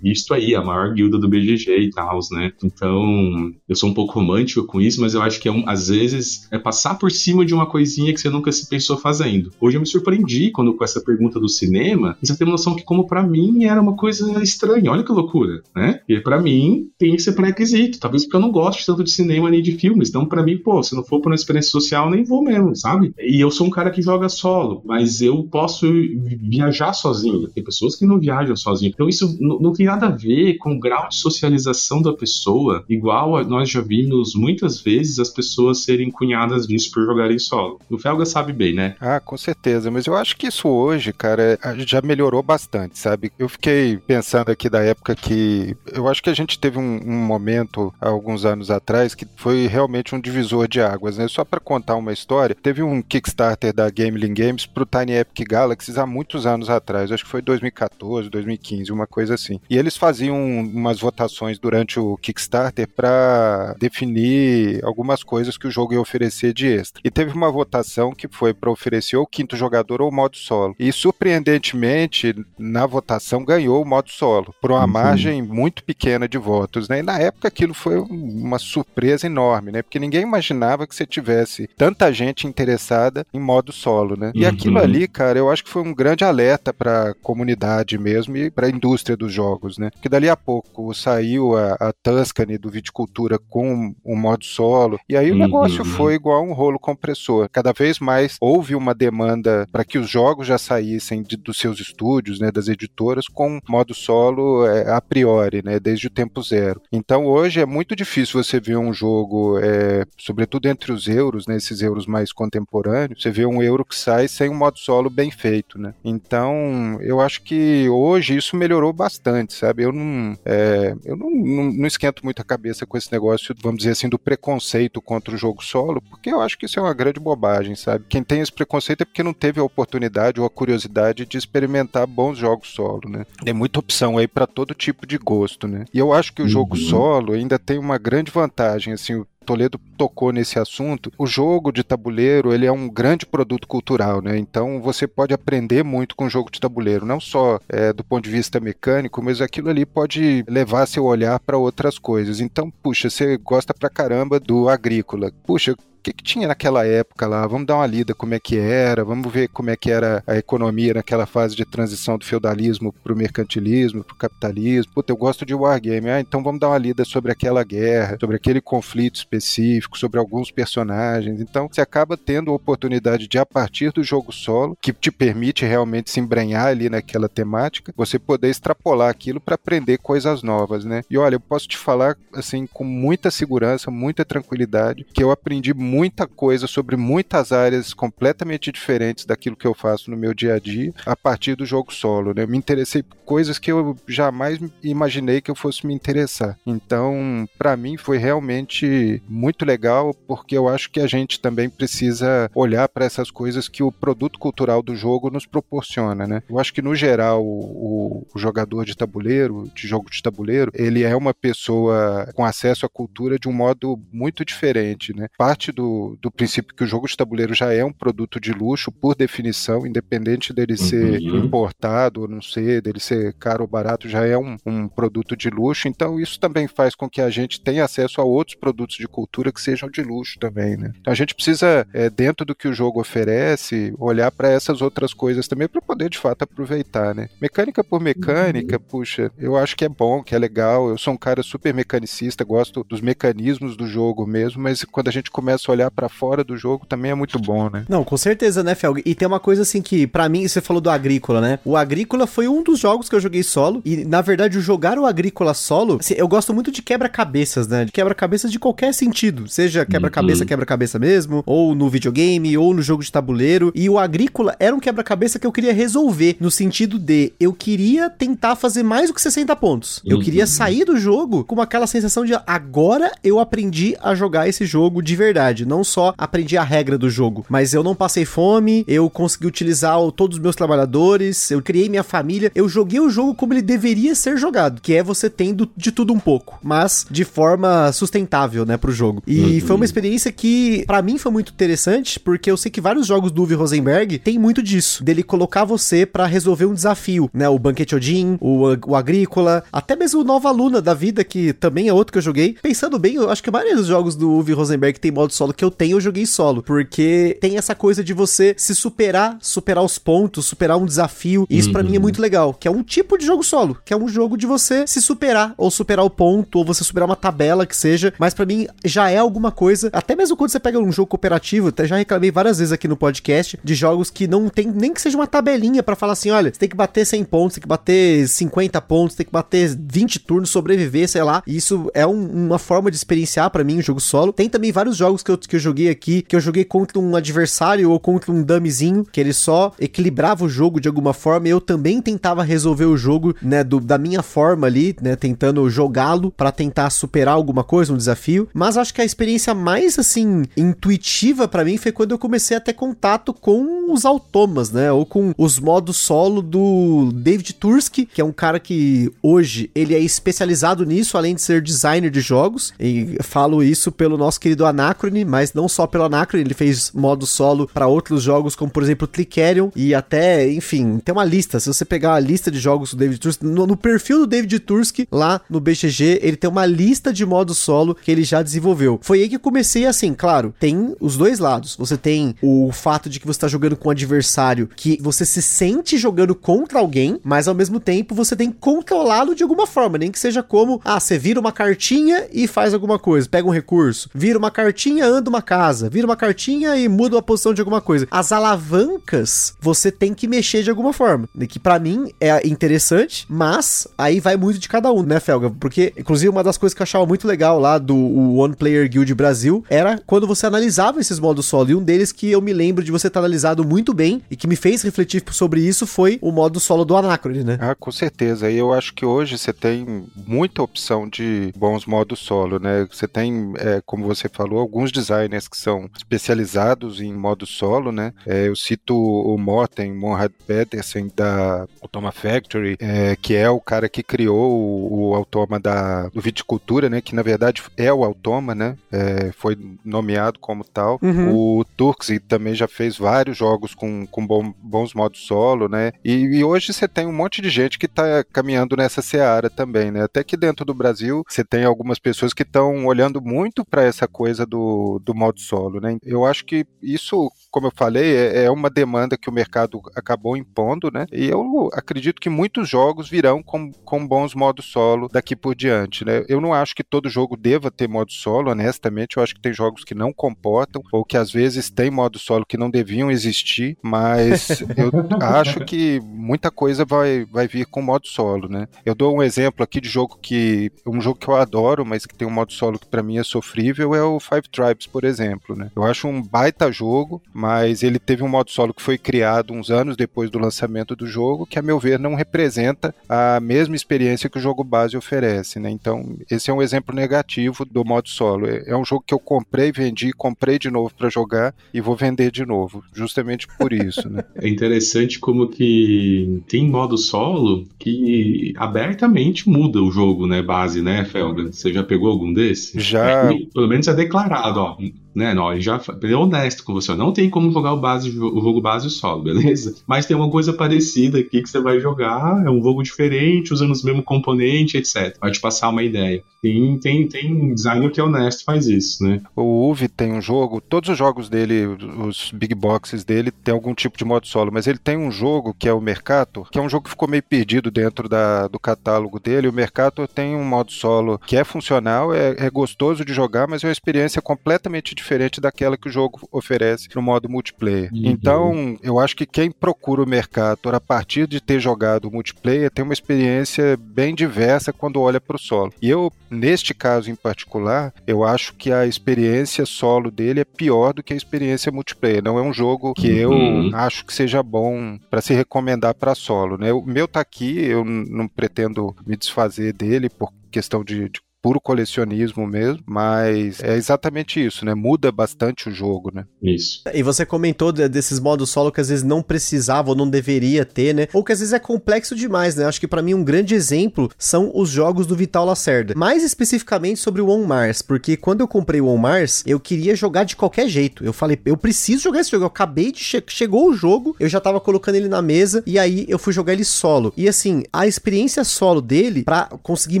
Visto aí, a maior guilda do BGG e tal, né? Então, eu sou um pouco romântico com isso, mas eu acho que é um, às vezes é passar por cima de uma coisinha que você nunca se pensou fazendo. Hoje eu me surpreendi quando com essa pergunta do cinema, e você tem uma noção que como pra mim era uma coisa estranha. Olha que loucura, né? E pra mim tem esse pré-requisito, talvez porque eu não gosto tanto de cinema nem de filmes. Então, pra mim, pô, se não for por uma experiência social, nem vou mesmo, sabe? E eu sou um cara que joga solo, mas eu posso vi- viajar sozinho. Tem pessoas que não viajam sozinho. Então, isso não tem nada a ver com o grau de socialização da pessoa, igual nós já vimos muitas vezes as pessoas serem cunhadas disso por jogarem solo. O Felga sabe bem, né? Ah, com certeza, mas eu acho que isso hoje, cara, é- já melhorou bastante, sabe? Eu fiquei pensando aqui da época que eu acho que a gente teve um, um momento há alguns anos atrás que foi realmente um divisor de águas, né? Só para contar uma história, teve um Kickstarter da Gameling Games pro Tiny Epic Galaxies há muitos anos atrás, acho que foi 2014, 2015, uma coisa assim. E eles faziam umas votações durante o Kickstarter para definir algumas coisas que o jogo ia oferecer de extra. E teve uma votação que foi para oferecer o quinto jogador ou o modo solo. E surpreendentemente, na votação ganhou o modo solo, por uma Uhum. margem muito pequena de votos, né? E na época aquilo foi uma surpresa enorme, né? Porque ninguém imaginava que você tivesse tanta gente interessada em modo solo, né? E Uhum. aquilo ali, cara, eu acho que foi um grande alerta para a comunidade mesmo e para a indústria dos jogos, né? Que dali a pouco saiu a, a Tuscany do Viticultura com o modo solo, e aí o Uhum. negócio foi igual um rolo compressor. Cada vez mais houve uma demanda para que os jogos já saíssem de- dos seus estúdios, né, das editoras, com modo solo é, a priori, né, desde o tempo zero. Então hoje é muito difícil você ver um jogo, é, sobretudo entre os euros, né, esses euros mais contemporâneos, você vê um euro que sai sem um modo solo bem feito, né? Então eu acho que hoje isso melhorou bastante, sabe? Eu não, é, eu não, não, não esquento muito a cabeça com esse negócio, vamos dizer assim, do preconceito contra o jogo solo, porque eu acho que isso é uma grande bobagem, sabe? Quem tem esse preconceito é porque não teve a oportunidade ou a curiosidade de experimentar bons jogos solo, né? Tem muita opção aí para todo tipo de gosto, né? E eu acho que o jogo Uhum. solo ainda tem uma grande vantagem, assim, Toledo tocou nesse assunto. O jogo de tabuleiro, ele é um grande produto cultural, né? Então você pode aprender muito com o jogo de tabuleiro, não só é, do ponto de vista mecânico, mas aquilo ali pode levar seu olhar para outras coisas. Então, puxa, você gosta pra caramba do agrícola. Puxa, que, que tinha naquela época lá, vamos dar uma lida como é que era, vamos ver como é que era a economia naquela fase de transição do feudalismo para o mercantilismo, para o capitalismo. Puta, eu gosto de wargame, ah, então vamos dar uma lida sobre aquela guerra, sobre aquele conflito específico, sobre alguns personagens. Então você acaba tendo a oportunidade de, a partir do jogo solo, que te permite realmente se embrenhar ali naquela temática, você poder extrapolar aquilo para aprender coisas novas, né? E olha, eu posso te falar assim com muita segurança, muita tranquilidade, que eu aprendi muita coisa sobre muitas áreas completamente diferentes daquilo que eu faço no meu dia a dia a partir do jogo solo, né? Eu me interessei por coisas que eu jamais imaginei que eu fosse me interessar. Então, para mim foi realmente muito legal porque eu acho que a gente também precisa olhar para essas coisas que o produto cultural do jogo nos proporciona, né? Eu acho que no geral o, o jogador de tabuleiro, de jogo de tabuleiro, ele é uma pessoa com acesso à cultura de um modo muito diferente, né? Parte do, do princípio que o jogo de tabuleiro já é um produto de luxo por definição, independente dele ser uhum. importado ou não ser, dele ser caro ou barato, já é um, um produto de luxo. Então isso também faz com que a gente tenha acesso a outros produtos de cultura que sejam de luxo também, né? Então a gente precisa, é, dentro do que o jogo oferece, olhar para essas outras coisas também para poder de fato aproveitar, né? Mecânica por mecânica, uhum. puxa, eu acho que é bom, que é legal. Eu sou um cara super mecanicista, gosto dos mecanismos do jogo mesmo, mas quando a gente começa olhar para fora do jogo também é muito bom, né? Não, com certeza, né, Felg? E tem uma coisa assim que, para mim, você falou do Agrícola, né? O Agrícola foi um dos jogos que eu joguei solo, e na verdade, o jogar o Agrícola solo, assim, eu gosto muito de quebra-cabeças, né? De quebra-cabeças de qualquer sentido, seja quebra-cabeça, uhum. quebra-cabeça mesmo, ou no videogame, ou no jogo de tabuleiro. E o Agrícola era um quebra-cabeça que eu queria resolver, no sentido de eu queria tentar fazer mais do que 60 pontos. Eu uhum. queria sair do jogo com aquela sensação de agora eu aprendi a jogar esse jogo de verdade. Não só aprendi a regra do jogo, mas eu não passei fome, eu consegui utilizar todos os meus trabalhadores, eu criei minha família, eu joguei o jogo como ele deveria ser jogado, que é você tendo de tudo um pouco, mas de forma sustentável, né, pro jogo. E uhum. foi uma experiência que para mim foi muito interessante, porque eu sei que vários jogos do Uwe Rosenberg tem muito disso, dele colocar você para resolver um desafio, né, o Banquete Odin, o, o Agrícola, até mesmo o Nova Luna da vida, que também é outro que eu joguei. Pensando bem, eu acho que a maioria dos jogos do Uwe Rosenberg tem modo solo que eu tenho, eu joguei solo, porque tem essa coisa de você se superar, superar os pontos, superar um desafio, e isso uhum. para mim é muito legal, que é um tipo de jogo solo, que é um jogo de você se superar, ou superar o ponto, ou você superar uma tabela que seja, mas para mim já é alguma coisa, até mesmo quando você pega um jogo cooperativo, até já reclamei várias vezes aqui no podcast, de jogos que não tem nem que seja uma tabelinha para falar assim, olha, você tem que bater 100 pontos, tem que bater 50 pontos, tem que bater 20 turnos, sobreviver, sei lá, e isso é um, uma forma de experienciar para mim o jogo solo. Tem também vários jogos que eu, que eu joguei aqui, que eu joguei contra um adversário ou contra um dummyzinho, que ele só equilibrava o jogo de alguma forma, eu também tentava resolver o jogo, né, do, da minha forma ali, né, tentando jogá-lo para tentar superar alguma coisa, um desafio. Mas acho que a experiência mais, assim, intuitiva para mim foi quando eu comecei a ter contato com os automas, né, ou com os modos solo do David Tursky, que é um cara que hoje ele é especializado nisso, além de ser designer de jogos, e falo isso pelo nosso querido Anacrone, mas não só pelo Anacrone, ele fez modo solo para outros jogos, como por exemplo Clickerion, e até, enfim, tem uma lista, se você pegar a lista de jogos do David Tursky, no, no perfil do David Tursky, lá no BGG, ele tem uma lista de modo solo que ele já desenvolveu. Foi aí que eu comecei assim, claro, tem os dois lados. Você tem o fato de que você está jogando com um adversário que você se sente jogando contra alguém, mas ao mesmo tempo você tem que controlá-lo de alguma forma, nem que seja como, ah, você vira uma cartinha e faz alguma coisa, pega um recurso, vira uma cartinha, anda uma casa, vira uma cartinha e muda a posição de alguma coisa. As alavancas você tem que mexer de alguma forma, que para mim é interessante, mas aí vai muito de cada um, né, Felga? Porque inclusive uma das coisas que eu achava muito legal lá do One Player Guild Brasil era quando você analisava esses modos solo, e um deles que eu me lembro de você ter analisado muito bem e que me fez refletir sobre isso foi o modo solo do Anacrone, né? Ah, com certeza. E eu acho que hoje você tem muita opção de bons modos solo, né? Você tem, é, como você falou, alguns designers que são especializados em modo solo, né? É, eu cito o Morten Monrad Pedersen da Automa Factory, é, que é o cara que criou o, o Automa da, do Viticultura, né? Que na verdade é o Automa, né? É, foi nomeado como tal. Uhum. O Turks também já fez vários jogos com, com bom, bons modos solo, né? E, e hoje você tem um monte de gente que está caminhando nessa seara também, né? Até que dentro do Brasil você tem algumas pessoas que estão olhando muito para essa coisa do do, do modo solo, né? Eu acho que isso, como eu falei, é, é uma demanda que o mercado acabou impondo, né? E eu acredito que muitos jogos virão com, com bons modos solo daqui por diante, né? Eu não acho que todo jogo deva ter modo solo, honestamente, eu acho que tem jogos que não comportam, ou que às vezes tem modo solo que não deviam existir, mas eu acho que muita coisa vai, vai vir com modo solo, né? Eu dou um exemplo aqui de jogo que. um jogo que eu adoro, mas que tem um modo solo que para mim é sofrível, é o Five Tribes, por exemplo, né? Eu acho um baita jogo, mas ele teve um modo solo que foi criado uns anos depois do lançamento do jogo, que a meu ver não representa a mesma experiência que o jogo base oferece, né? Então, esse é um exemplo negativo do modo solo. É, é um jogo que eu comprei, vendi, comprei de novo para jogar e vou vender de novo, justamente por isso, né? É interessante como que tem modo solo que abertamente muda o jogo, né, base, né, Felga? Você já pegou algum desses? Já. Pelo menos é declarado, ó né? Não, ele já ele é honesto com você. Não tem como jogar o, base, o jogo base solo, beleza? Mas tem uma coisa parecida aqui que você vai jogar, é um jogo diferente, usando os mesmos componentes, etc. Vai te passar uma ideia. Tem, tem, tem designer que é honesto faz isso, né? O Uve tem um jogo, todos os jogos dele, os big boxes dele, tem algum tipo de modo solo, mas ele tem um jogo que é o Mercator, que é um jogo que ficou meio perdido dentro da, do catálogo dele. O Mercator tem um modo solo que é funcional, é, é gostoso de jogar, mas é uma experiência completamente diferente daquela que o jogo oferece no modo multiplayer. Uhum. Então, eu acho que quem procura o Mercator a partir de ter jogado multiplayer tem uma experiência bem diversa quando olha para o solo. E eu Neste caso em particular, eu acho que a experiência solo dele é pior do que a experiência multiplayer. Não é um jogo que eu uhum. acho que seja bom para se recomendar para solo. Né? O meu tá aqui, eu não pretendo me desfazer dele por questão de, de puro colecionismo mesmo, mas é exatamente isso, né? Muda bastante o jogo, né? Isso. E você comentou desses modos solo que às vezes não precisava ou não deveria ter, né? Ou que às vezes é complexo demais, né? Acho que para mim um grande exemplo são os jogos do Vital Lacerda. Mais especificamente sobre o On Mars, porque quando eu comprei o On Mars, eu queria jogar de qualquer jeito. Eu falei, eu preciso jogar esse jogo. Eu acabei de che chegou o jogo, eu já tava colocando ele na mesa e aí eu fui jogar ele solo. E assim, a experiência solo dele para conseguir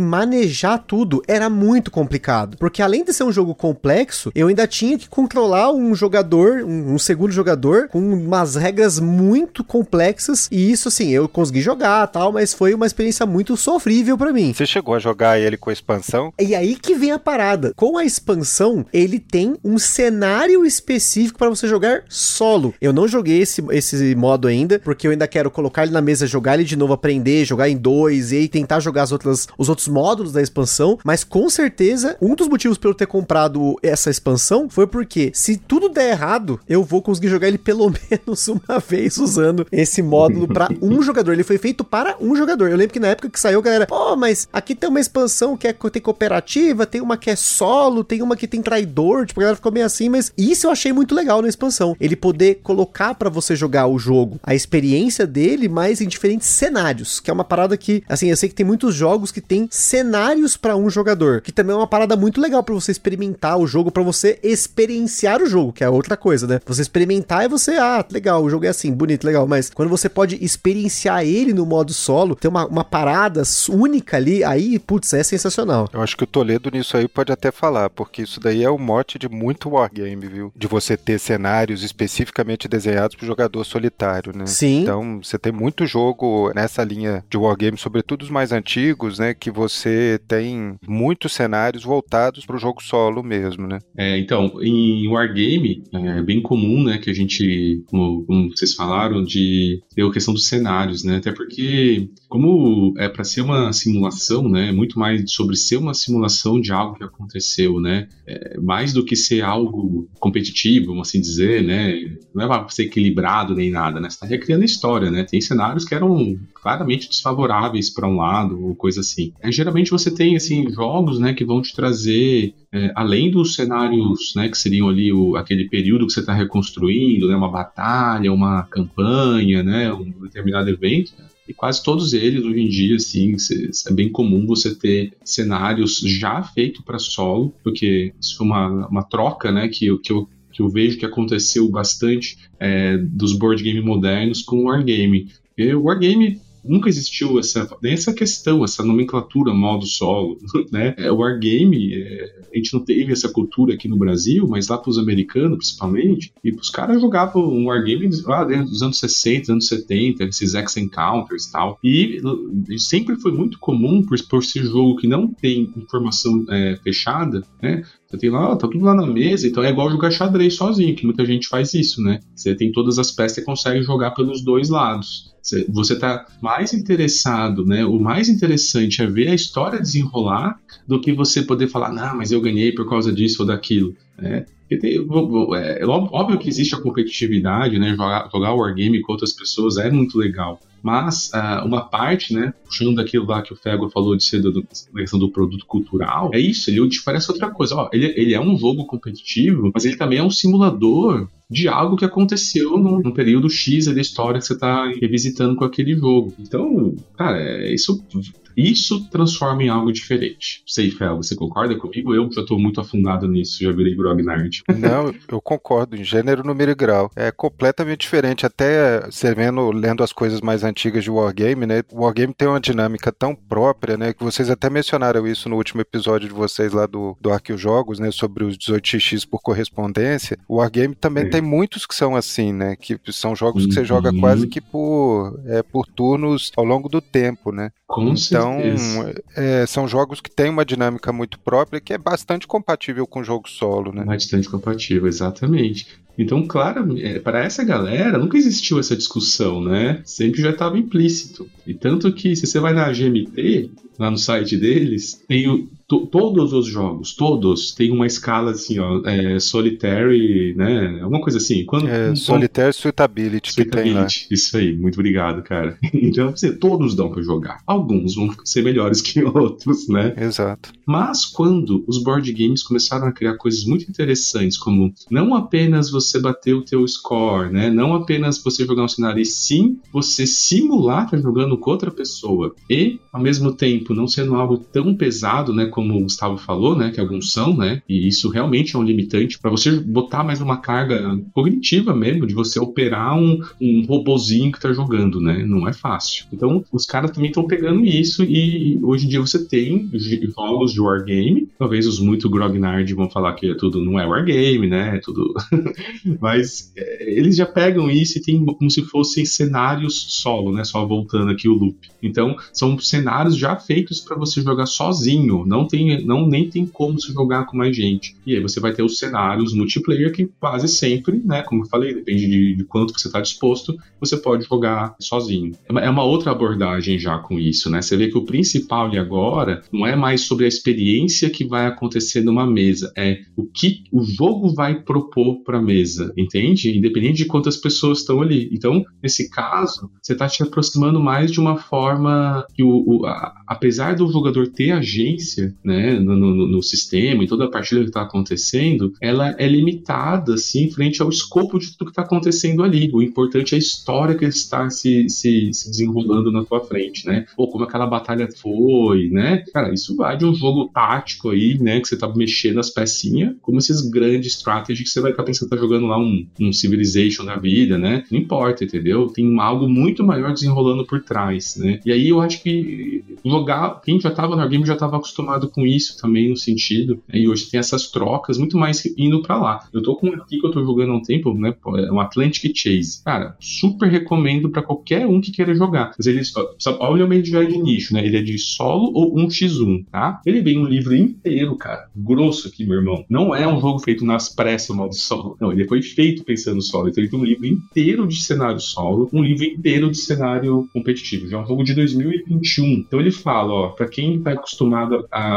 manejar tudo era muito complicado. Porque além de ser um jogo complexo, eu ainda tinha que controlar um jogador, um, um segundo jogador, com umas regras muito complexas. E isso, assim, eu consegui jogar tal, mas foi uma experiência muito sofrível para mim. Você chegou a jogar ele com a expansão? E aí que vem a parada. Com a expansão, ele tem um cenário específico para você jogar solo. Eu não joguei esse, esse modo ainda, porque eu ainda quero colocar ele na mesa, jogar ele de novo, aprender, jogar em dois e aí tentar jogar as outras, os outros módulos da expansão. Mas com certeza, um dos motivos pelo ter comprado essa expansão foi porque se tudo der errado, eu vou conseguir jogar ele pelo menos uma vez usando esse módulo para um jogador. Ele foi feito para um jogador. Eu lembro que na época que saiu, galera, pô, mas aqui tem uma expansão que é tem cooperativa, tem uma que é solo, tem uma que tem traidor, tipo, a galera ficou meio assim, mas isso eu achei muito legal na expansão. Ele poder colocar para você jogar o jogo, a experiência dele, mas em diferentes cenários, que é uma parada que, assim, eu sei que tem muitos jogos que tem cenários para um jogador que também é uma parada muito legal para você experimentar o jogo, para você experienciar o jogo, que é outra coisa, né? Você experimentar é você, ah, legal, o jogo é assim, bonito, legal, mas quando você pode experienciar ele no modo solo, ter uma, uma parada única ali, aí, putz, é sensacional. Eu acho que o Toledo nisso aí pode até falar, porque isso daí é o mote de muito wargame, viu? De você ter cenários especificamente desenhados pro jogador solitário, né? Sim. Então, você tem muito jogo nessa linha de wargame, sobretudo os mais antigos, né? Que você tem muitos cenários voltados para o jogo solo mesmo, né? É, então, em Wargame, é bem comum, né, que a gente, como, como vocês falaram, de ter a questão dos cenários, né? Até porque, como é para ser uma simulação, né, é muito mais sobre ser uma simulação de algo que aconteceu, né? É, mais do que ser algo competitivo, vamos assim dizer, né? Não é para ser equilibrado nem nada, né? Você está recriando a história, né? Tem cenários que eram claramente desfavoráveis para um lado ou coisa assim. É, geralmente você tem assim jogos, né, que vão te trazer é, além dos cenários, né, que seriam ali o, aquele período que você está reconstruindo, né, uma batalha, uma campanha, né, um determinado evento. E quase todos eles, hoje em dia, assim, é bem comum você ter cenários já feitos para solo, porque isso foi uma, uma troca, né, que, que eu que eu vejo que aconteceu bastante é, dos board game modernos com o wargame. Porque o wargame nunca existiu essa, essa questão, essa nomenclatura modo solo, né? É, o wargame, é, a gente não teve essa cultura aqui no Brasil, mas lá para os americanos, principalmente, e os caras jogavam um wargame lá dentro dos anos 60, anos 70, esses X Encounters e tal. E, e sempre foi muito comum, por, por ser jogo que não tem informação é, fechada, né? Você tem lá, tá tudo lá na mesa, então é igual jogar xadrez sozinho, que muita gente faz isso, né? Você tem todas as peças e consegue jogar pelos dois lados. Você está mais interessado, né? O mais interessante é ver a história desenrolar do que você poder falar, não, mas eu ganhei por causa disso ou daquilo. Né? É, óbvio que existe a competitividade, né? Jogar, jogar wargame com outras pessoas é muito legal. Mas uh, uma parte, né, puxando daquilo lá que o Fego falou de ser do, questão do produto cultural, é isso, ele parece outra coisa. Ó, ele, ele é um jogo competitivo, mas ele também é um simulador de algo que aconteceu no período X da história que você está revisitando com aquele jogo. Então, cara, é, isso isso transforma em algo diferente. Sei, Fel, você concorda comigo? Eu já estou muito afundado nisso, já virei grognard. Não, eu concordo, em gênero, número e grau. É completamente diferente, até você vendo, lendo as coisas mais antigas de Wargame, né? O Wargame tem uma dinâmica tão própria, né? Que vocês até mencionaram isso no último episódio de vocês lá do, do Arquio Jogos, né? Sobre os 18x por correspondência. O Wargame também é. tem muitos que são assim, né? Que são jogos que você joga uhum. quase que por, é, por turnos ao longo do tempo, né? Com então, é, são jogos que têm uma dinâmica muito própria que é bastante compatível com o jogo solo, né? Bastante compatível, exatamente. Então, claro, é, para essa galera nunca existiu essa discussão, né? Sempre já estava implícito. E tanto que se você vai na GMT, lá no site deles, tem o, todos os jogos, todos, tem uma escala assim, ó, é, solitary, né? Alguma coisa assim. Quando, é, solitary suitability, suitability, que tem lá. Isso aí, muito obrigado, cara. Então, você, todos dão para jogar. Alguns vão ser melhores que outros, né? Exato. Mas quando os board games começaram a criar coisas muito interessantes, como não apenas você bater o teu score, né? Não apenas você jogar um cenário, e sim você simular estar tá jogando com outra pessoa. E, ao mesmo tempo, não sendo algo tão pesado, né, como o Gustavo falou, né, que alguns são, né, e isso realmente é um limitante para você botar mais uma carga cognitiva mesmo, de você operar um, um robozinho que tá jogando, né, não é fácil. Então, os caras também estão pegando isso e hoje em dia você tem jogos de wargame, talvez os muito grognard vão falar que é tudo não é wargame, né, é tudo... Mas é, eles já pegam isso e tem como se fossem cenários solo, né, só voltando aqui o loop. Então, são cenários já feitos para você jogar sozinho, não tem, não nem tem como se jogar com mais gente. E aí você vai ter os cenários multiplayer que quase sempre, né, como eu falei, depende de, de quanto você está disposto, você pode jogar sozinho. É uma, é uma, outra abordagem já com isso, né? Você vê que o principal ali agora não é mais sobre a experiência que vai acontecer numa mesa, é o que o jogo vai propor para a mesa, entende? Independente de quantas pessoas estão ali. Então, nesse caso, você está te aproximando mais de uma forma que o, o a apesar do jogador ter agência né, no, no, no sistema e toda a partida que está acontecendo, ela é limitada assim, frente ao escopo de tudo que está acontecendo ali. O importante é a história que está se, se, se, desenrolando na tua frente, né? Ou como aquela batalha foi, né? Cara, isso vai de um jogo tático aí, né? Que você tá mexendo as pecinhas, como esses grandes strategies que você vai estar pensando que tá jogando lá um, um Civilization da vida, né? Não importa, entendeu? Tem algo muito maior desenrolando por trás, né? E aí eu acho que jogar quem já estava no game já estava acostumado com isso também, no sentido. Né? E hoje tem essas trocas muito mais indo para lá. Eu tô com um aqui que eu tô jogando há um tempo, né? É um Atlantic Chase. Cara, super recomendo para qualquer um que queira jogar. Mas ele, olha o meio de de nicho, né? Ele é de solo ou 1x1, tá? Ele vem um livro inteiro, cara. Grosso aqui, meu irmão. Não é um jogo feito nas pressas, modo solo. Não, ele foi feito pensando solo. Então ele tem um livro inteiro de cenário solo, um livro inteiro de cenário competitivo. Já é um jogo de 2021. Então ele fala ó, para quem está acostumado a,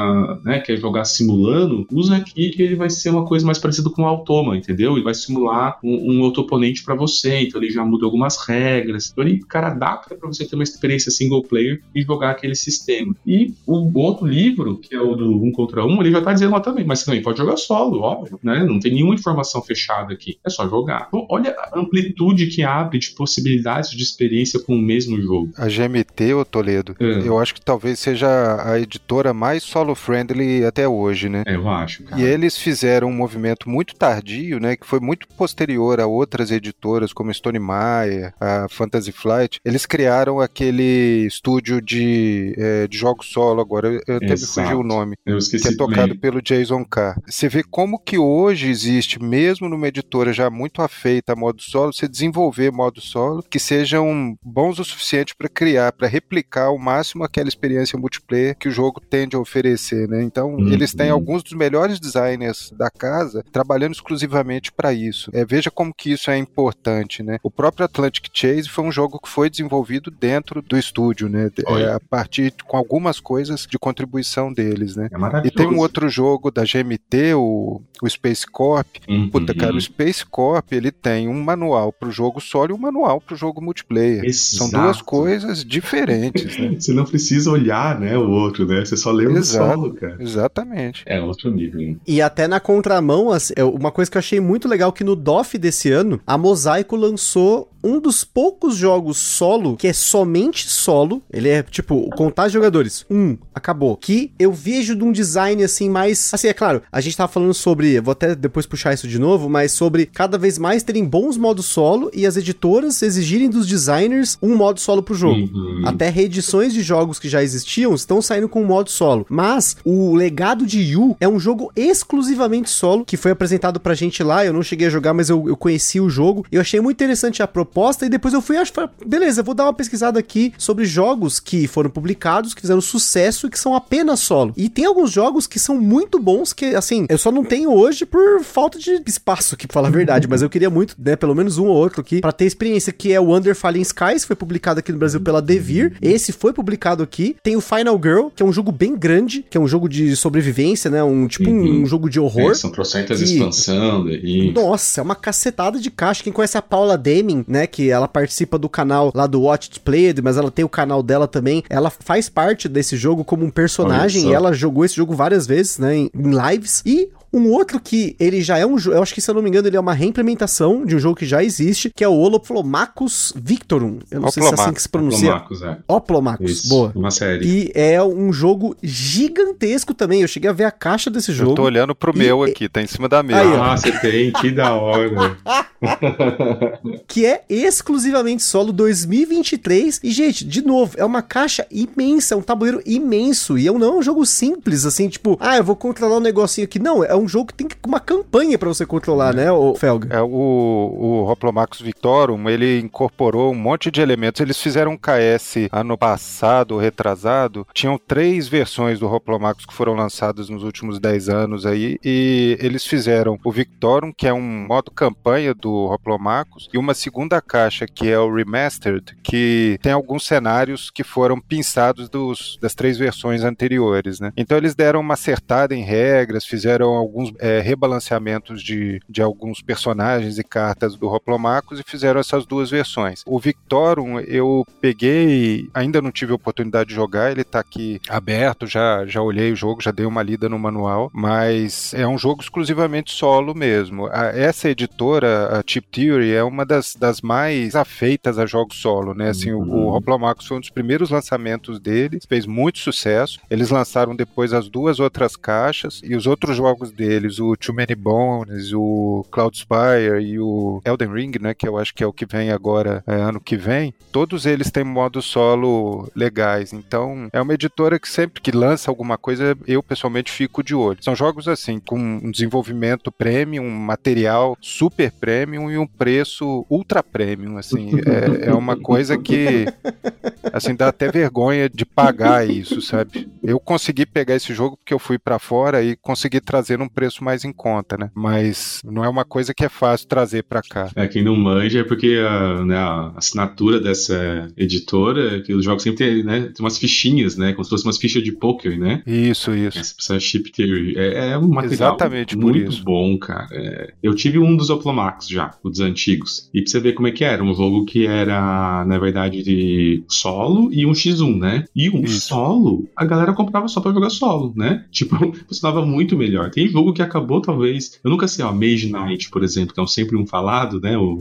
né, quer jogar simulando, usa aqui que ele vai ser uma coisa mais parecida com o Automa, entendeu? Ele vai simular um, um outro oponente para você, então ele já muda algumas regras. Então ele, cara, adapta para você ter uma experiência single player e jogar aquele sistema. E o outro livro, que é o do um contra um, ele já tá dizendo lá também, mas você também pode jogar solo, óbvio, né? Não tem nenhuma informação fechada aqui, é só jogar. Então, olha a amplitude que abre de possibilidades de experiência com o mesmo jogo. A GMT, ô Toledo, é. eu acho que talvez seja a editora mais solo-friendly até hoje, né? É, eu acho. Cara. E eles fizeram um movimento muito tardio, né? Que foi muito posterior a outras editoras, como Stone Meyer, a Fantasy Flight. Eles criaram aquele estúdio de, é, de jogos solo agora. Eu, eu até me fugiu o nome. Eu esqueci que é tocado também. pelo Jason Carr. Você vê como que hoje existe, mesmo numa editora já muito afeita a modo solo, você desenvolver modo solo que sejam bons o suficiente para criar, para replicar ao máximo aquela experiência multiplayer que o jogo tende a oferecer, né? Então, uhum. eles têm alguns dos melhores designers da casa trabalhando exclusivamente para isso. É, veja como que isso é importante, né? O próprio Atlantic Chase foi um jogo que foi desenvolvido dentro do estúdio, né? É, a partir com algumas coisas de contribuição deles, né? É e tem um outro jogo da GMT, o, o Space Corp. Uhum. Puta, cara, o Space Corp, ele tem um manual pro jogo solo e um manual pro jogo multiplayer. Exato. São duas coisas diferentes, né? Você não precisa olhar, né, o outro, né? Você só lê o solo, cara. Exatamente. É outro nível. Hein? E até na contramão, assim, uma coisa que eu achei muito legal que no DOF desse ano, a Mosaico lançou um dos poucos jogos solo que é somente solo. Ele é tipo, contar jogadores. Um, acabou. Que eu vejo de um design assim mais. Assim, é claro, a gente tava falando sobre. Vou até depois puxar isso de novo, mas sobre cada vez mais terem bons modos solo e as editoras exigirem dos designers um modo solo pro jogo. Uhum. Até reedições de jogos que já existiam estão saindo com um modo solo. Mas o legado de Yu é um jogo exclusivamente solo que foi apresentado pra gente lá. Eu não cheguei a jogar, mas eu, eu conheci o jogo. Eu achei muito interessante a proposta proposta e depois eu fui, acho, beleza, vou dar uma pesquisada aqui sobre jogos que foram publicados, que fizeram sucesso e que são apenas solo. E tem alguns jogos que são muito bons que, assim, eu só não tenho hoje por falta de espaço aqui, pra falar a verdade, mas eu queria muito, né, pelo menos um ou outro aqui, para ter experiência, que é o Under Falling Skies, foi publicado aqui no Brasil pela Devir, esse foi publicado aqui. Tem o Final Girl, que é um jogo bem grande, que é um jogo de sobrevivência, né, um tipo uhum. um, jogo de horror. É, são trocentas que... expansão e... Nossa, é uma cacetada de caixa. Quem conhece a Paula Deming, né, que ela participa do canal lá do Watch It Played, mas ela tem o canal dela também. Ela faz parte desse jogo como um personagem e ela jogou esse jogo várias vezes, né, em, em lives. E um outro que ele já é um jogo, eu acho que se eu não me engano, ele é uma reimplementação de um jogo que já existe, que é o Holoplomachus Victorum. Eu não sei se é assim que se pronuncia. Oplomachus, é. Oplomachus, Isso, boa. Uma série. E é um jogo gigantesco também. Eu cheguei a ver a caixa desse jogo. Eu tô olhando pro e... meu aqui, tá em cima da mesa. Aí, ah, você tem, que da hora. que é exclusivamente solo 2023. E, gente, de novo, é uma caixa imensa, é um tabuleiro imenso. E é não é um jogo simples, assim, tipo, ah, eu vou controlar um negocinho aqui. Não, é um um jogo que tem uma campanha para você controlar, né, o Felga? É, o, o Hoplomachus Victorum, ele incorporou um monte de elementos. Eles fizeram um KS ano passado, retrasado. Tinham três versões do Hoplomachus que foram lançadas nos últimos 10 anos aí, e eles fizeram o Victorum, que é um modo campanha do Hoplomachus, e uma segunda caixa, que é o Remastered, que tem alguns cenários que foram pinçados dos, das três versões anteriores, né? Então eles deram uma acertada em regras, fizeram alguns é, rebalanceamentos de, de alguns personagens e cartas do Hoplomachus e fizeram essas duas versões. O Victorum eu peguei, ainda não tive a oportunidade de jogar, ele está aqui aberto, já, já olhei o jogo, já dei uma lida no manual, mas é um jogo exclusivamente solo mesmo. A, essa editora, a Chip Theory, é uma das, das mais afeitas a jogos solo, né? Assim, uhum. o, o Hoplomachus foi um dos primeiros lançamentos deles, fez muito sucesso. Eles lançaram depois as duas outras caixas e os outros jogos deles, o Too Many Bones, o Cloudspire e o Elden Ring, né, que eu acho que é o que vem agora, é, ano que vem, todos eles têm modo solo legais. Então, é uma editora que sempre que lança alguma coisa, eu pessoalmente fico de olho. São jogos assim, com um desenvolvimento premium, um material super premium e um preço ultra premium, assim. É, é uma coisa que, assim, dá até vergonha de pagar isso, sabe? Eu consegui pegar esse jogo porque eu fui para fora e consegui trazer um preço mais em conta, né? Mas não é uma coisa que é fácil trazer para cá. É, quem não manja é porque a, né, a assinatura dessa editora, que os jogos sempre tem, né, tem umas fichinhas, né? Como se fosse umas fichas de poker, né? Isso, isso. Essa chip theory. É, é um material Exatamente muito isso. bom, cara. É, eu tive um dos Oplomax já, os antigos. E pra você ver como é que era, um jogo que era, na verdade, de solo e um X1, né? E um Isso. solo, a galera comprava só pra jogar solo, né? Tipo, funcionava muito melhor. Tem jogo que acabou, talvez, eu nunca sei, ó, Mage Knight, por exemplo, que é um, sempre um falado, né? O,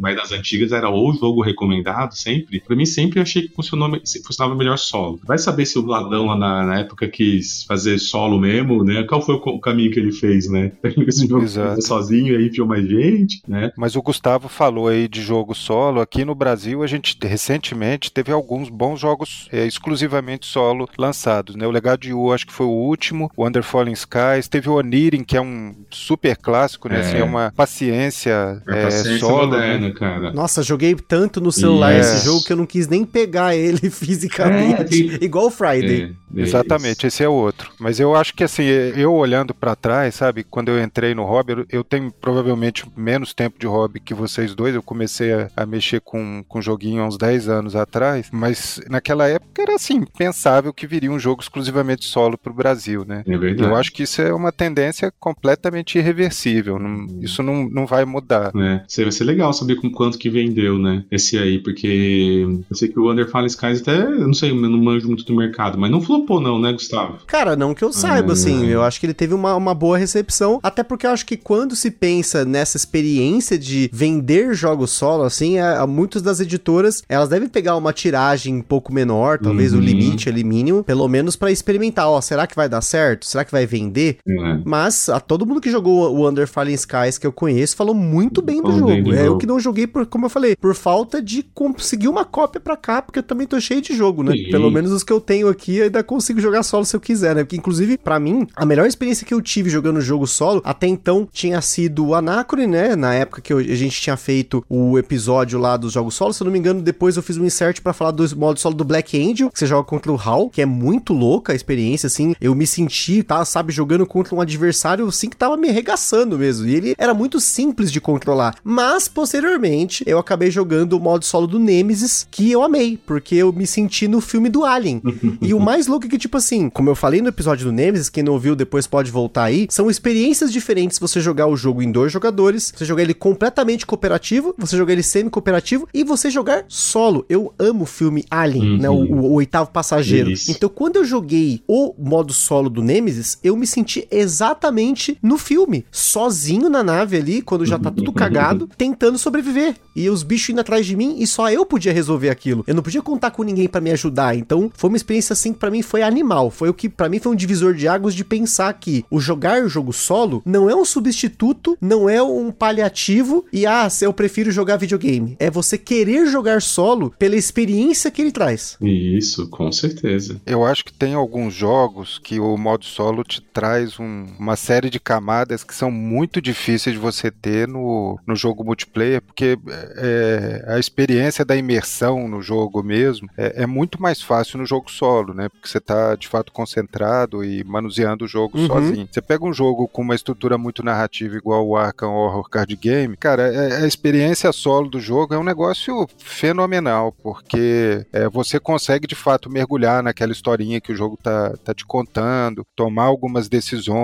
mas das antigas era o jogo recomendado sempre. Pra mim, sempre achei que funcionou, funcionava melhor solo. Vai saber se o Vladão lá na, na época quis fazer solo mesmo, né? Qual foi o, caminho que ele fez, né? Esse jogo sozinho e aí enfiou mais gente, né? Mas o Gustavo falou aí de jogo solo. Aqui no Brasil, a gente recentemente teve alguns bons jogos é, exclusivamente solo lançados, né? O Legado de U acho que foi o último, o Under Falling Skies, teve o Onirin, que é um super clássico, né? É, assim, é uma paciência, é, paciência solo. Né? Moderna, né? cara. Nossa, joguei tanto no celular yes. esse jogo que eu não quis nem pegar ele fisicamente, é, igual o Friday. É, Exatamente, esse é o outro. Mas eu acho que assim, eu olhando para trás, sabe, quando eu entrei no hobby, eu tenho provavelmente menos tempo de hobby que vocês dois. Eu comecei a, a mexer com, com joguinho há uns 10 anos atrás, mas naquela época era assim, pensável que viria um jogo exclusivamente solo pro Brasil, né? É verdade. Eu acho que isso é uma tendência completamente irreversível. Não, isso não, não vai mudar. É. Vai ser legal saber com quanto que vendeu, né? Esse aí, porque eu sei que o Under Fallen Skies até, eu não sei, eu não manjo muito do mercado, mas não flopou não, né, Gustavo? Cara, não que eu saiba, ah, assim, eu acho que ele teve uma, uma boa recepção, até porque eu acho que quando se pensa nessa experiência de vender jogos solo, assim, é, muitas das editoras, elas devem pegar uma tiragem um pouco menor, talvez uhum. o limite ali mínimo, pelo menos para experimentar, ó, será que vai dar certo? Será que vai vender? Uhum. Mas a todo mundo que jogou o Under Fallen Skies que eu conheço falou muito bem do jogo. Bem é, eu que não joguei por, como eu falei, por falta de conseguir uma cópia pra cá, porque eu também tô cheio de jogo, né? Sim. Pelo menos os que eu tenho aqui, ainda consigo jogar solo se eu quiser, né? Porque, inclusive, para mim, a melhor experiência que eu tive jogando jogo solo, até então, tinha sido o Anacrone, né? Na época que eu, a gente tinha feito o episódio lá dos jogos solo, se eu não me engano, depois eu fiz um insert para falar do modo solo do Black Angel, que você joga contra o Hal, que é muito louca a experiência, assim. Eu me senti, tá, sabe, jogando contra um adversário, assim, que tava me arregaçando mesmo. E ele era muito simples de controlar. Mas, posteriormente, eu acabei jogando o modo solo do Nemesis, que eu amei, porque eu me senti no filme do Alien. e o mais louco é que, tipo assim, como eu falei no episódio do Nemesis, quem não ouviu depois pode voltar aí, são experiências diferentes você jogar o jogo em dois jogadores, você jogar ele completamente cooperativo, você jogar ele semi-cooperativo e você jogar solo. Eu amo o filme Alien, uhum. né? O, o, o, oitavo passageiro. Isso. Então, quando eu joguei o modo solo do Nemesis, eu me senti exatamente no filme, sozinho na nave ali, quando já tá tudo cagado, tentando sobreviver. E os bichos indo atrás de mim e só eu podia resolver aquilo. Eu não podia contar com ninguém para me ajudar. Então, foi uma experiência assim que para mim foi animal. Foi o que para mim foi um divisor de águas de pensar que o jogar o jogo solo não é um substituto, não é um paliativo e ah, eu prefiro jogar videogame. É você querer jogar solo pela experiência que ele traz. Isso, com certeza. Eu acho que tem alguns jogos que o modo solo te traz um, uma série de camadas que são muito difíceis de você ter no, no jogo multiplayer, porque é, a experiência da imersão no jogo mesmo é, é, muito mais fácil no jogo solo, né? Porque você está de fato concentrado e manuseando o jogo uhum. sozinho. Você pega um jogo com uma estrutura muito narrativa igual o Arkham Horror Card Game, cara, é, a experiência solo do jogo é um negócio fenomenal, porque é, você consegue de fato mergulhar naquela historinha que o jogo tá, tá te contando, tomar algumas decisões,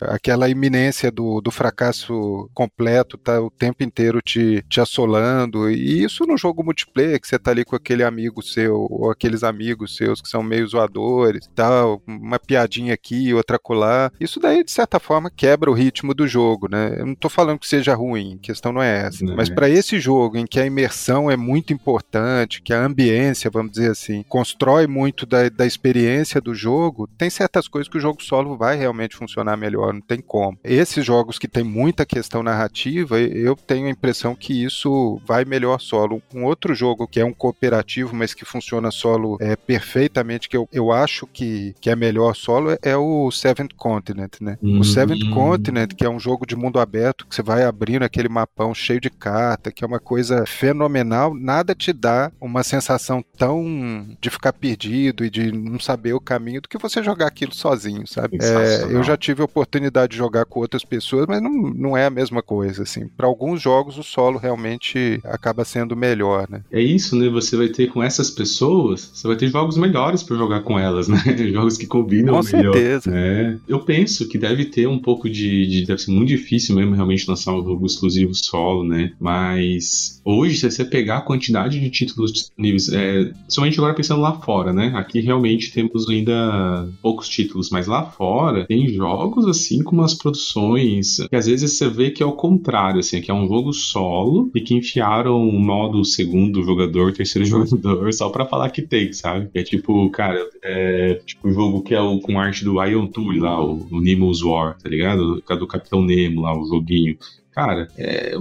aquela iminência do, do fracasso completo tá o tempo inteiro te, te assolando, e isso no jogo multiplayer, que você tá ali com aquele amigo seu, ou aqueles amigos seus que são meio zoadores, tal, uma piadinha aqui, outra colar, isso daí de certa forma quebra o ritmo do jogo, né? Eu não tô falando que seja ruim, a questão não é essa, não mas é. para esse jogo em que a imersão é muito importante, que a ambiência, vamos dizer assim, constrói muito da, da experiência do jogo, tem certas coisas que o jogo solo vai realmente funcionar melhor, não tem como. Esses jogos que tem muita questão narrativa, eu tenho a impressão que isso vai melhor solo. Um outro jogo que é um cooperativo, mas que funciona solo é, perfeitamente, que eu, eu acho que, que é melhor solo, é, é o Seventh Continent, né? Uhum. O Seventh Continent, que é um jogo de mundo aberto, que você vai abrindo aquele mapão cheio de carta, que é uma coisa fenomenal, nada te dá uma sensação tão de ficar perdido e de não saber o caminho do que você jogar aquilo sozinho, sabe? É, eu já tive a oportunidade de jogar com outras pessoas, mas não, não é a mesma coisa, assim. Para alguns jogos, o solo realmente acaba sendo melhor, né? É isso, né? Você vai ter com essas pessoas, você vai ter jogos melhores para jogar com elas, né? jogos que combinam com melhor. certeza. É. Eu penso que deve ter um pouco de, de, Deve ser muito difícil mesmo realmente lançar um jogo exclusivo solo, né? Mas hoje, se você pegar a quantidade de títulos disponíveis, é, somente agora pensando lá fora, né? Aqui realmente temos ainda poucos títulos, mas lá fora tem jogos assim com umas produções que às vezes você vê que é o contrário, assim, que é um jogo solo e que enfiaram um modo segundo jogador, terceiro jogador, só pra falar que tem, sabe? É tipo, cara, é tipo um jogo que é o, com arte do Ion Tool lá, o, o Nemo's War, tá ligado? Do Capitão Nemo lá, o joguinho. Cara, é,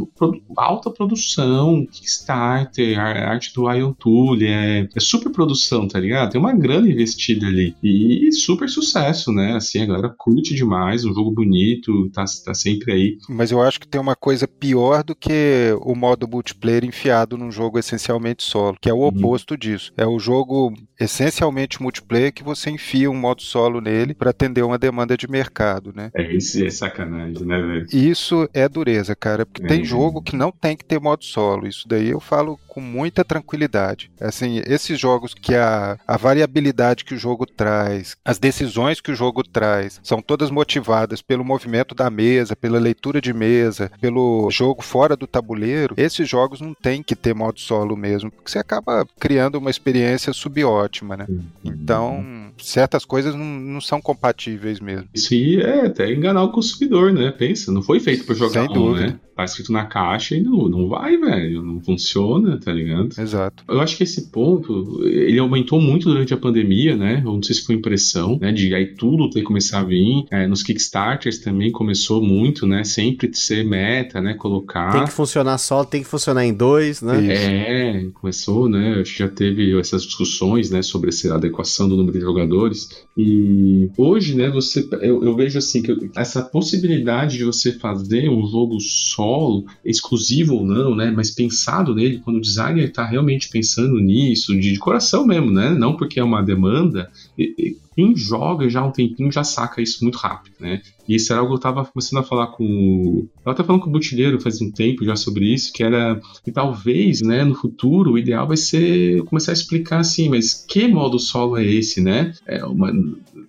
alta produção, Kickstarter, arte do Ion Tool, é, é, super produção, tá ligado? Tem uma grana investida ali. E super sucesso, né? Assim, a galera curte demais, um jogo bonito, tá, tá sempre aí. Mas eu acho que tem uma coisa pior do que o modo multiplayer enfiado num jogo essencialmente solo, que é o uhum. oposto disso. É o jogo essencialmente multiplayer que você enfia um modo solo nele para atender uma demanda de mercado, né? É, isso é sacanagem, né, velho? Isso é dureza, cara, porque tem jogo que não tem que ter modo solo. Isso daí eu falo com muita tranquilidade. Assim, esses jogos que a, a variabilidade que o jogo traz, as decisões que o jogo traz, são todas motivadas pelo movimento da mesa, pela leitura de mesa, pelo jogo fora do tabuleiro, esses jogos não tem que ter modo solo mesmo, porque você acaba criando uma experiência subótima, né? Uhum. Então, certas coisas não, não são compatíveis mesmo. Isso é até enganar o consumidor, né? Pensa, não foi feito para jogar Sem um, né? Tá escrito na caixa e não, não vai, velho. Não funciona, tá ligado? Exato. Eu acho que esse ponto, ele aumentou muito durante a pandemia, né? Eu não sei se foi impressão, né? De aí tudo ter começado a vir. É, nos Kickstarters também começou muito, né? Sempre ser meta, né? Colocar. Tem que funcionar só, tem que funcionar em dois, né? Isso. É, começou, né? Acho que já teve essas discussões, né? Sobre essa adequação do número de jogadores. E hoje, né? Você, eu, eu vejo assim que essa possibilidade de você fazer um jogo solo, exclusivo ou não, né? Mas pensado nele, quando o designer está realmente pensando nisso, de, de, coração mesmo, né? Não porque é uma demanda. E, e, quem joga já há um tempinho já saca isso muito rápido, né? E isso era algo que eu estava começando a falar com. Eu até falando com o Butileiro faz um tempo já sobre isso, que era que talvez, né, no futuro, o ideal vai ser começar a explicar assim, mas que modo solo é esse, né? É uma,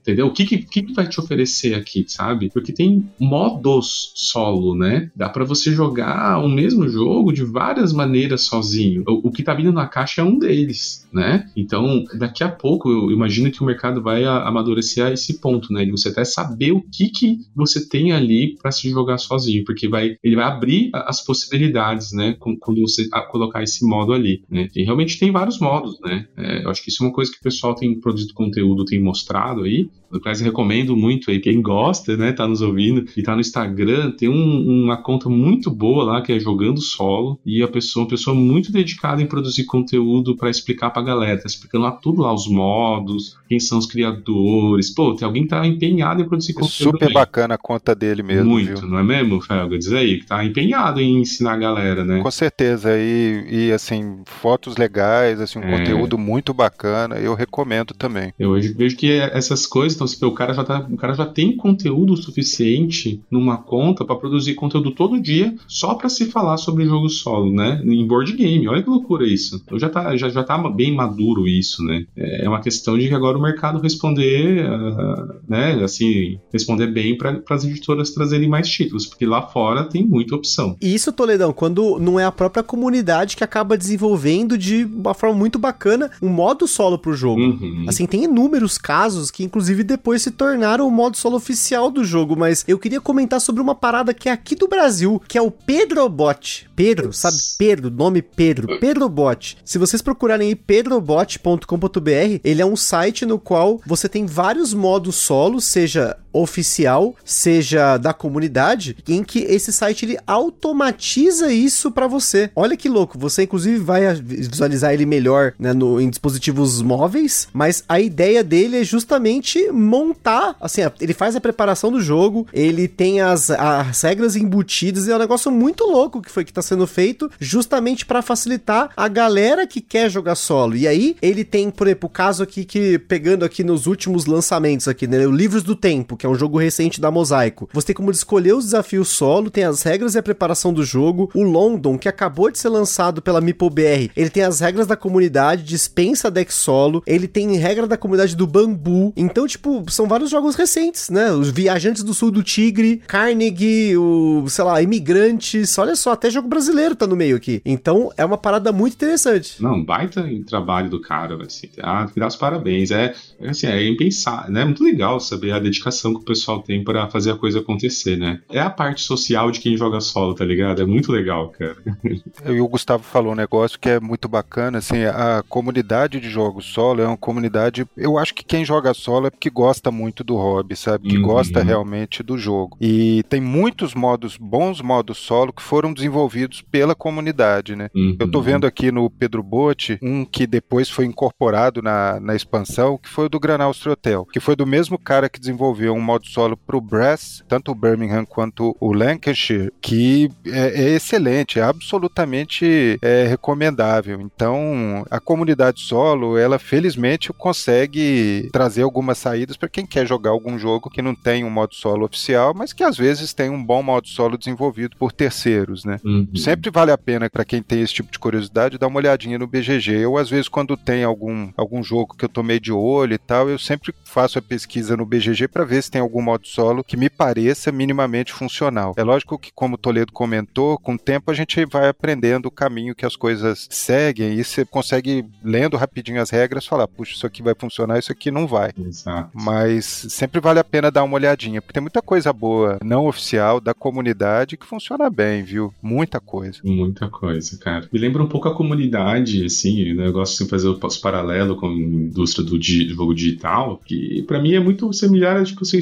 entendeu? O que, que, que vai te oferecer aqui, sabe? Porque tem modos solo, né? Dá para você jogar o mesmo jogo de várias maneiras sozinho. O, o, que tá vindo na caixa é um deles, né? Então, daqui a pouco, eu imagino que o mercado vai amadurecer a esse ponto, né? De você até saber o que, que você tem ali para se jogar sozinho, porque vai, ele vai abrir as possibilidades, né? Quando você colocar esse modo ali, né? E realmente tem vários modos, né? É, eu acho que isso é uma coisa que o pessoal tem produzido conteúdo, tem mostrado aí, eu quase recomendo muito aí, quem gosta, né, tá nos ouvindo e tá no Instagram, tem um, uma conta muito boa lá que é Jogando Solo e a pessoa, uma pessoa muito dedicada em produzir conteúdo para explicar pra galera, tá explicando lá tudo lá, os modos, quem são os criadores. Pô, tem alguém que tá empenhado em produzir conteúdo. Super também. bacana a conta dele mesmo. Muito, viu? não é mesmo, Felga? Diz aí, que tá empenhado em ensinar a galera, né? Com certeza, e, e assim, fotos legais, assim, um é. conteúdo muito bacana, eu recomendo também. Eu vejo que essas coisas então, se o cara já tá, o cara já tem conteúdo suficiente numa conta para produzir conteúdo todo dia só para se falar sobre jogo solo, né? Em board game. Olha que loucura isso. Eu já tá, já, já tá bem maduro isso, né? É, é uma questão de que agora o mercado responder, uh, né? Assim, responder bem para as editoras trazerem mais títulos, porque lá fora tem muita opção. E isso, Toledão, quando não é a própria comunidade que acaba desenvolvendo de uma forma muito bacana um modo solo pro jogo. Uhum. Assim, tem inúmeros casos que, inclusive, depois se tornaram o modo solo oficial do jogo, mas eu queria comentar sobre uma parada que é aqui do Brasil, que é o Pedrobot. Pedro, sabe? Pedro, nome Pedro, Pedrobot. Se vocês procurarem aí pedrobot.com.br, ele é um site no qual você tem vários modos solo, seja oficial, seja da comunidade, em que esse site ele automatiza isso para você. Olha que louco, você inclusive vai visualizar ele melhor né, no, em dispositivos móveis, mas a ideia dele é justamente montar, assim, ele faz a preparação do jogo, ele tem as, as regras embutidas, e é um negócio muito louco que foi que tá sendo feito, justamente para facilitar a galera que quer jogar solo. E aí, ele tem, por exemplo, o caso aqui que, pegando aqui nos últimos lançamentos aqui, né, o Livros do Tempo, que é é um jogo recente da Mosaico. Você tem como escolher os desafios solo, tem as regras e a preparação do jogo. O London, que acabou de ser lançado pela MipoBR, ele tem as regras da comunidade, dispensa deck solo, ele tem regra da comunidade do Bambu. Então, tipo, são vários jogos recentes, né? Os Viajantes do Sul do Tigre, Carnegie, o, sei lá, Imigrantes, olha só, até jogo brasileiro tá no meio aqui. Então, é uma parada muito interessante. Não, baita em trabalho do cara, assim, ah, que dá os parabéns. É, assim, é impensar, né? É muito legal saber a dedicação que o pessoal tem para fazer a coisa acontecer, né? É a parte social de quem joga solo, tá ligado? É muito legal, cara. E o Gustavo falou um negócio que é muito bacana, assim, a comunidade de jogos solo é uma comunidade, eu acho que quem joga solo é porque gosta muito do hobby, sabe? Que uhum. gosta realmente do jogo. E tem muitos modos, bons modos solo que foram desenvolvidos pela comunidade, né? Uhum. Eu tô vendo aqui no Pedro Botti um que depois foi incorporado na, na expansão, que foi o do Granalstro Hotel, que foi do mesmo cara que desenvolveu um modo solo pro Brass, tanto o Birmingham quanto o Lancashire, que é, é excelente, é absolutamente é, recomendável. Então, a comunidade solo, ela felizmente consegue trazer algumas saídas para quem quer jogar algum jogo que não tem um modo solo oficial, mas que às vezes tem um bom modo solo desenvolvido por terceiros, né? Uhum. Sempre vale a pena para quem tem esse tipo de curiosidade dar uma olhadinha no BGG. Eu às vezes quando tem algum algum jogo que eu tomei de olho e tal, eu sempre faço a pesquisa no BGG para ver se tem algum modo solo que me pareça minimamente funcional. É lógico que como o Toledo comentou, com o tempo a gente vai aprendendo o caminho que as coisas seguem e você consegue lendo rapidinho as regras falar, puxa, isso aqui vai funcionar, isso aqui não vai. Exato. Mas sempre vale a pena dar uma olhadinha, porque tem muita coisa boa não oficial da comunidade que funciona bem, viu? Muita coisa. Muita coisa, cara. Me lembra um pouco a comunidade, assim, né? eu gosto de fazer os paralelo com a indústria do jogo digital, que para mim é muito similar, tipo, assim,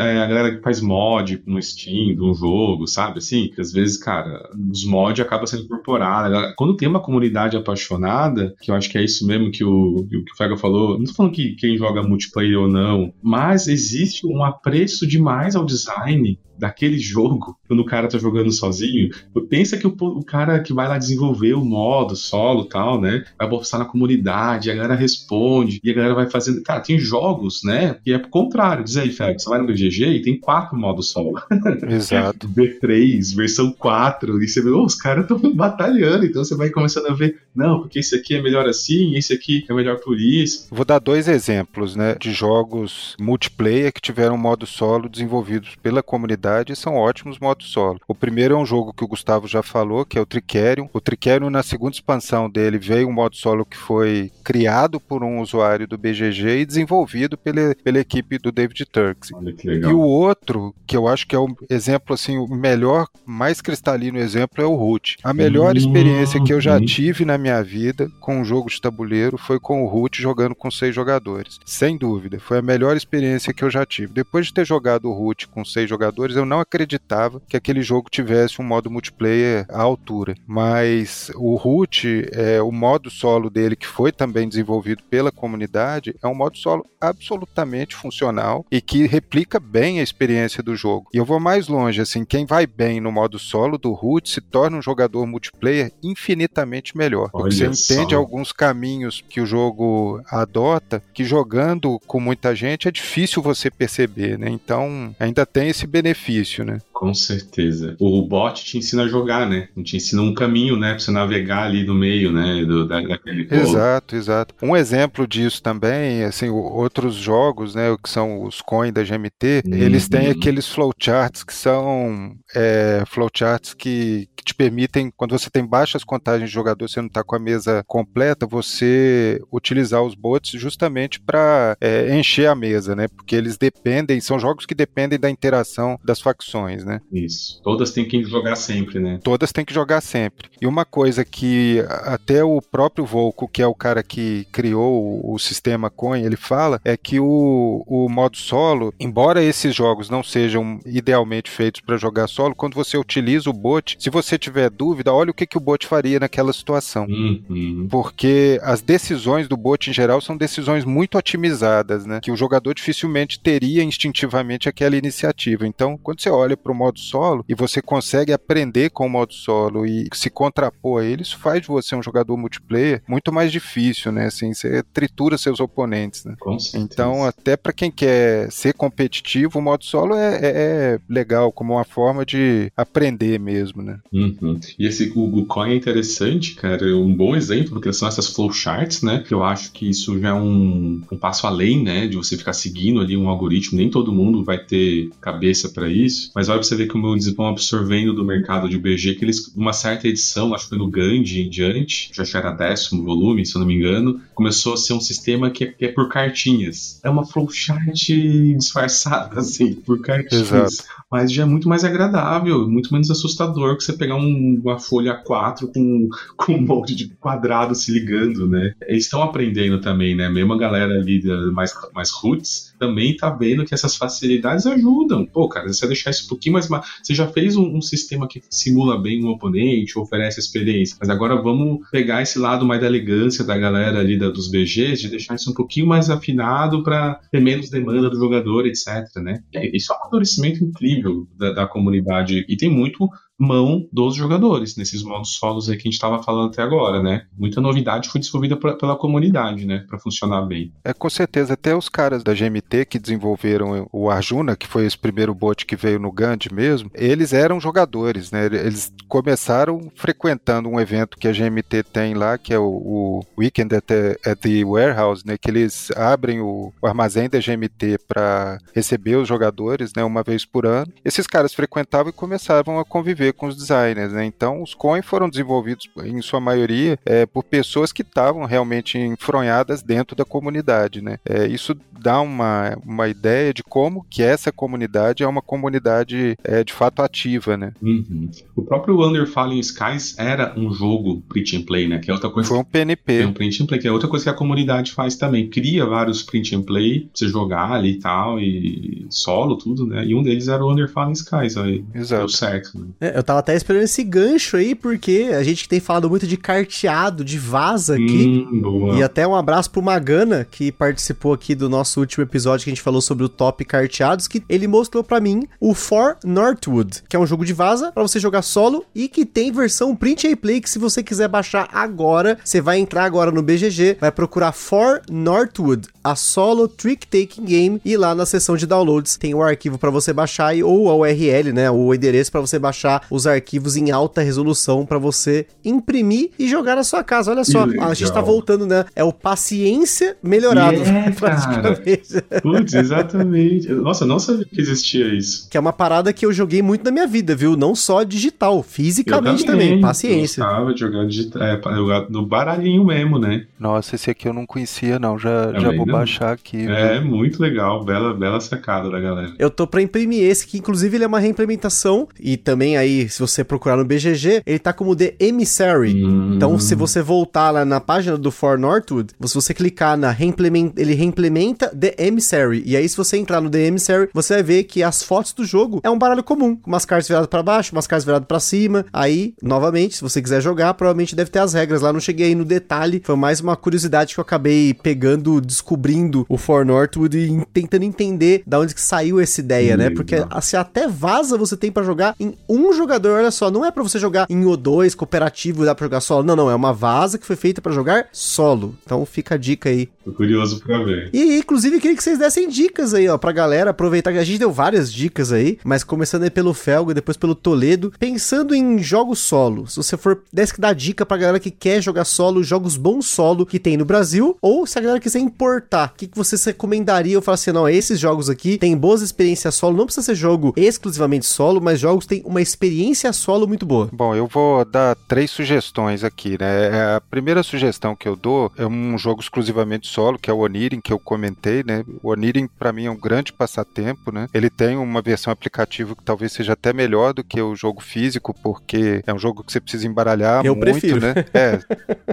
a galera que faz mod no Steam de um jogo, sabe? Assim, que às vezes, cara, os mods acabam sendo incorporados. Quando tem uma comunidade apaixonada, que eu acho que é isso mesmo que o, que o Fega falou, não tô falando que quem joga multiplayer ou não, mas existe um apreço demais ao design daquele jogo, quando o cara tá jogando sozinho, pensa que o, o cara que vai lá desenvolver o modo solo tal, né, vai postar na comunidade, a galera responde, e a galera vai fazendo. Cara, tem jogos, né, que é pro contrário. Diz aí, Félix, você vai no BGG e tem quatro modos solo. Exato. V3, versão 4, e você vê, oh, os caras estão batalhando, então você vai começando a ver, não, porque esse aqui é melhor assim, esse aqui é melhor por isso. Vou dar dois exemplos, né, de jogos multiplayer que tiveram modo solo desenvolvidos pela comunidade verdade, são ótimos modos solo. O primeiro é um jogo que o Gustavo já falou, que é o Tricerion. O Tricerion, na segunda expansão dele, veio um modo solo que foi criado por um usuário do BGG e desenvolvido pela, pela equipe do David Turks. E o outro, que eu acho que é o exemplo, assim, o melhor, mais cristalino exemplo é o Root. A melhor experiência que eu já tive na minha vida com um jogo de tabuleiro foi com o Root jogando com seis jogadores. Sem dúvida, foi a melhor experiência que eu já tive. Depois de ter jogado o Root com seis jogadores, eu não acreditava que aquele jogo tivesse um modo multiplayer à altura. Mas o Root, é, o modo solo dele, que foi também desenvolvido pela comunidade, é um modo solo absolutamente funcional e que replica bem a experiência do jogo. E eu vou mais longe, assim, quem vai bem no modo solo do Root se torna um jogador multiplayer infinitamente melhor. Porque você entende alguns caminhos que o jogo adota que jogando com muita gente é difícil você perceber, né? Então ainda tem esse benefício difícil, né? Com certeza. O bot te ensina a jogar, né? Te ensina um caminho, né? Pra você navegar ali no meio, né? Do, da, daquele Exato, exato. Um exemplo disso também, assim, outros jogos, né? Que são os coins da GMT, uhum. eles têm aqueles flowcharts que são é, flowcharts que, que te permitem, quando você tem baixas contagens de jogador, você não está com a mesa completa, você utilizar os bots justamente para é, encher a mesa, né? Porque eles dependem, são jogos que dependem da interação das facções, né? Isso. Todas têm que jogar sempre, né? Todas têm que jogar sempre. E uma coisa que até o próprio Volco, que é o cara que criou o, o sistema Coin, ele fala, é que o, o modo solo, embora esses jogos não sejam idealmente feitos para jogar solo, quando você utiliza o bot, se você tiver dúvida, olha o que, que o bot faria naquela situação. Uhum. Porque as decisões do bot em geral são decisões muito otimizadas, né? Que o jogador dificilmente teria instintivamente aquela iniciativa. Então, quando você olha para o modo solo e você consegue aprender com o modo solo e se contrapor a ele, isso faz de você um jogador multiplayer muito mais difícil, né? Assim, você tritura seus oponentes, né? Então, até para quem quer ser competitivo, o modo solo é, é, é, legal como uma forma de aprender mesmo, né? Uhum. E esse o Coin é interessante, cara, é um bom exemplo, porque são essas flowcharts, né? Que eu acho que isso já é um, um passo além, né? De você ficar seguindo ali um algoritmo, nem todo mundo vai ter cabeça para isso, mas olha pra você ver como eles vão absorvendo do mercado de BG, que eles, uma certa edição, acho que foi no Gandhi em diante, já era décimo volume, se eu não me engano, começou a ser um sistema que é, que é por cartinhas. É uma flowchart disfarçada, assim, por cartinhas. Exato mas já é muito mais agradável, muito menos assustador que você pegar um, uma folha A4 com, com um monte de quadrado se ligando, né? Eles estão aprendendo também, né? Mesmo a galera ali mais, mais roots também tá vendo que essas facilidades ajudam. Pô, cara, você deixar isso um pouquinho mais. Você já fez um, um sistema que simula bem um oponente, oferece experiência, mas agora vamos pegar esse lado mais da elegância da galera ali da, dos BGs, de deixar isso um pouquinho mais afinado para ter menos demanda do jogador, etc, né? Isso é um amadurecimento incrível da, da comunidade. E tem muito mão dos jogadores nesses modos solos aí que a gente estava falando até agora, né? Muita novidade foi desenvolvida pra, pela comunidade, né? Para funcionar bem. É, com certeza. Até os caras da GMT que desenvolveram o Arjuna, que foi esse primeiro bot que veio no Gandhi mesmo, eles eram jogadores, né? Eles começaram frequentando um evento que a GMT tem lá, que é o, o Weekend at the, at the, Warehouse, né? Que eles abrem o, o armazém da GMT para receber os jogadores, né? Uma vez por ano. Esses caras frequentavam e começavam a conviver com os designers, né? Então, os coins foram desenvolvidos, em sua maioria, é, por pessoas que estavam realmente enfronhadas dentro da comunidade, né? É, isso dá uma, uma ideia de como que essa comunidade é uma comunidade é, de fato ativa, né? Uhum. O próprio Under Falling Skies era um jogo print and play, né? Que é outra coisa. Foi um PNP. É um print and play, que é outra coisa que a comunidade faz também. Cria vários print and play pra você jogar ali e tal, e solo, tudo, né? E um deles era o Under Falling Skies, aí Exato. deu certo. Né? É, eu tava até esperando esse gancho aí, porque a gente tem falado muito de carteado, de vaza aqui. Hum, e até um abraço pro Magana, que participou aqui do nosso último episódio que a gente falou sobre o top carteados, que ele mostrou para mim o For Northwood, que é um jogo de vaza para você jogar solo e que tem versão print and play que se você quiser baixar agora, você vai entrar agora no BGG, vai procurar For Northwood, a solo trick taking game e lá na seção de downloads tem o arquivo para você baixar ou a URL, né, o endereço para você baixar os arquivos em alta resolução para você imprimir e jogar na sua casa. Olha só, a gente tá voltando, né? É o paciência melhorado, praticamente. Putz, exatamente. Nossa, não sabia que existia isso. Que é uma parada que eu joguei muito na minha vida, viu? Não só digital, fisicamente também, também, paciência. Eu gostava de jogar digital, é, no baralhinho mesmo, né? Nossa, esse aqui eu não conhecia não, já, já vou não. baixar aqui. É, viu? muito legal, bela, bela sacada da galera. Eu tô pra imprimir esse, que inclusive ele é uma reimplementação, e também aí, se você procurar no BGG, ele tá como The Emissary. Hum. Então, se você voltar lá na página do For Northwood, se você clicar na reimplement, ele reimplementa The Emissary. E aí, se você entrar no The Emissary, você vai ver que as fotos do jogo é um baralho comum, com umas cartas viradas para baixo, umas cartas viradas para cima. Aí, novamente, se você quiser jogar, provavelmente deve ter as regras lá. Não cheguei aí no detalhe, foi mais uma curiosidade que eu acabei pegando, descobrindo o For Northwood e tentando entender da onde que saiu essa ideia, né? Porque se assim, até vaza você tem para jogar em um jogador, olha só, não é para você jogar em O2 cooperativo, dá para jogar solo. Não, não, é uma vaza que foi feita para jogar solo. Então fica a dica aí. Tô curioso pra ver. E inclusive queria que vocês dessem dicas aí, ó, pra galera aproveitar que a gente deu várias dicas aí, mas começando aí pelo Felgo e depois pelo Toledo, pensando em jogos solo. Se você for desse que dar dica pra galera que quer jogar solo, jogos bons solo que tem no Brasil, ou se a galera quiser importar, o que, que vocês recomendariam? Eu falo assim, não, esses jogos aqui tem boas experiências solo, não precisa ser jogo exclusivamente solo, mas jogos têm uma experiência solo muito boa. Bom, eu vou dar três sugestões aqui, né? É, a primeira sugestão que eu dou é um jogo exclusivamente solo, que é o Onirin, que eu comentei, né? O Onirin, para mim, é um grande passatempo, né? Ele tem uma versão aplicativo que talvez seja até melhor do que o jogo físico, porque é um jogo que você precisa embaralhar eu muito, prefiro. né? É.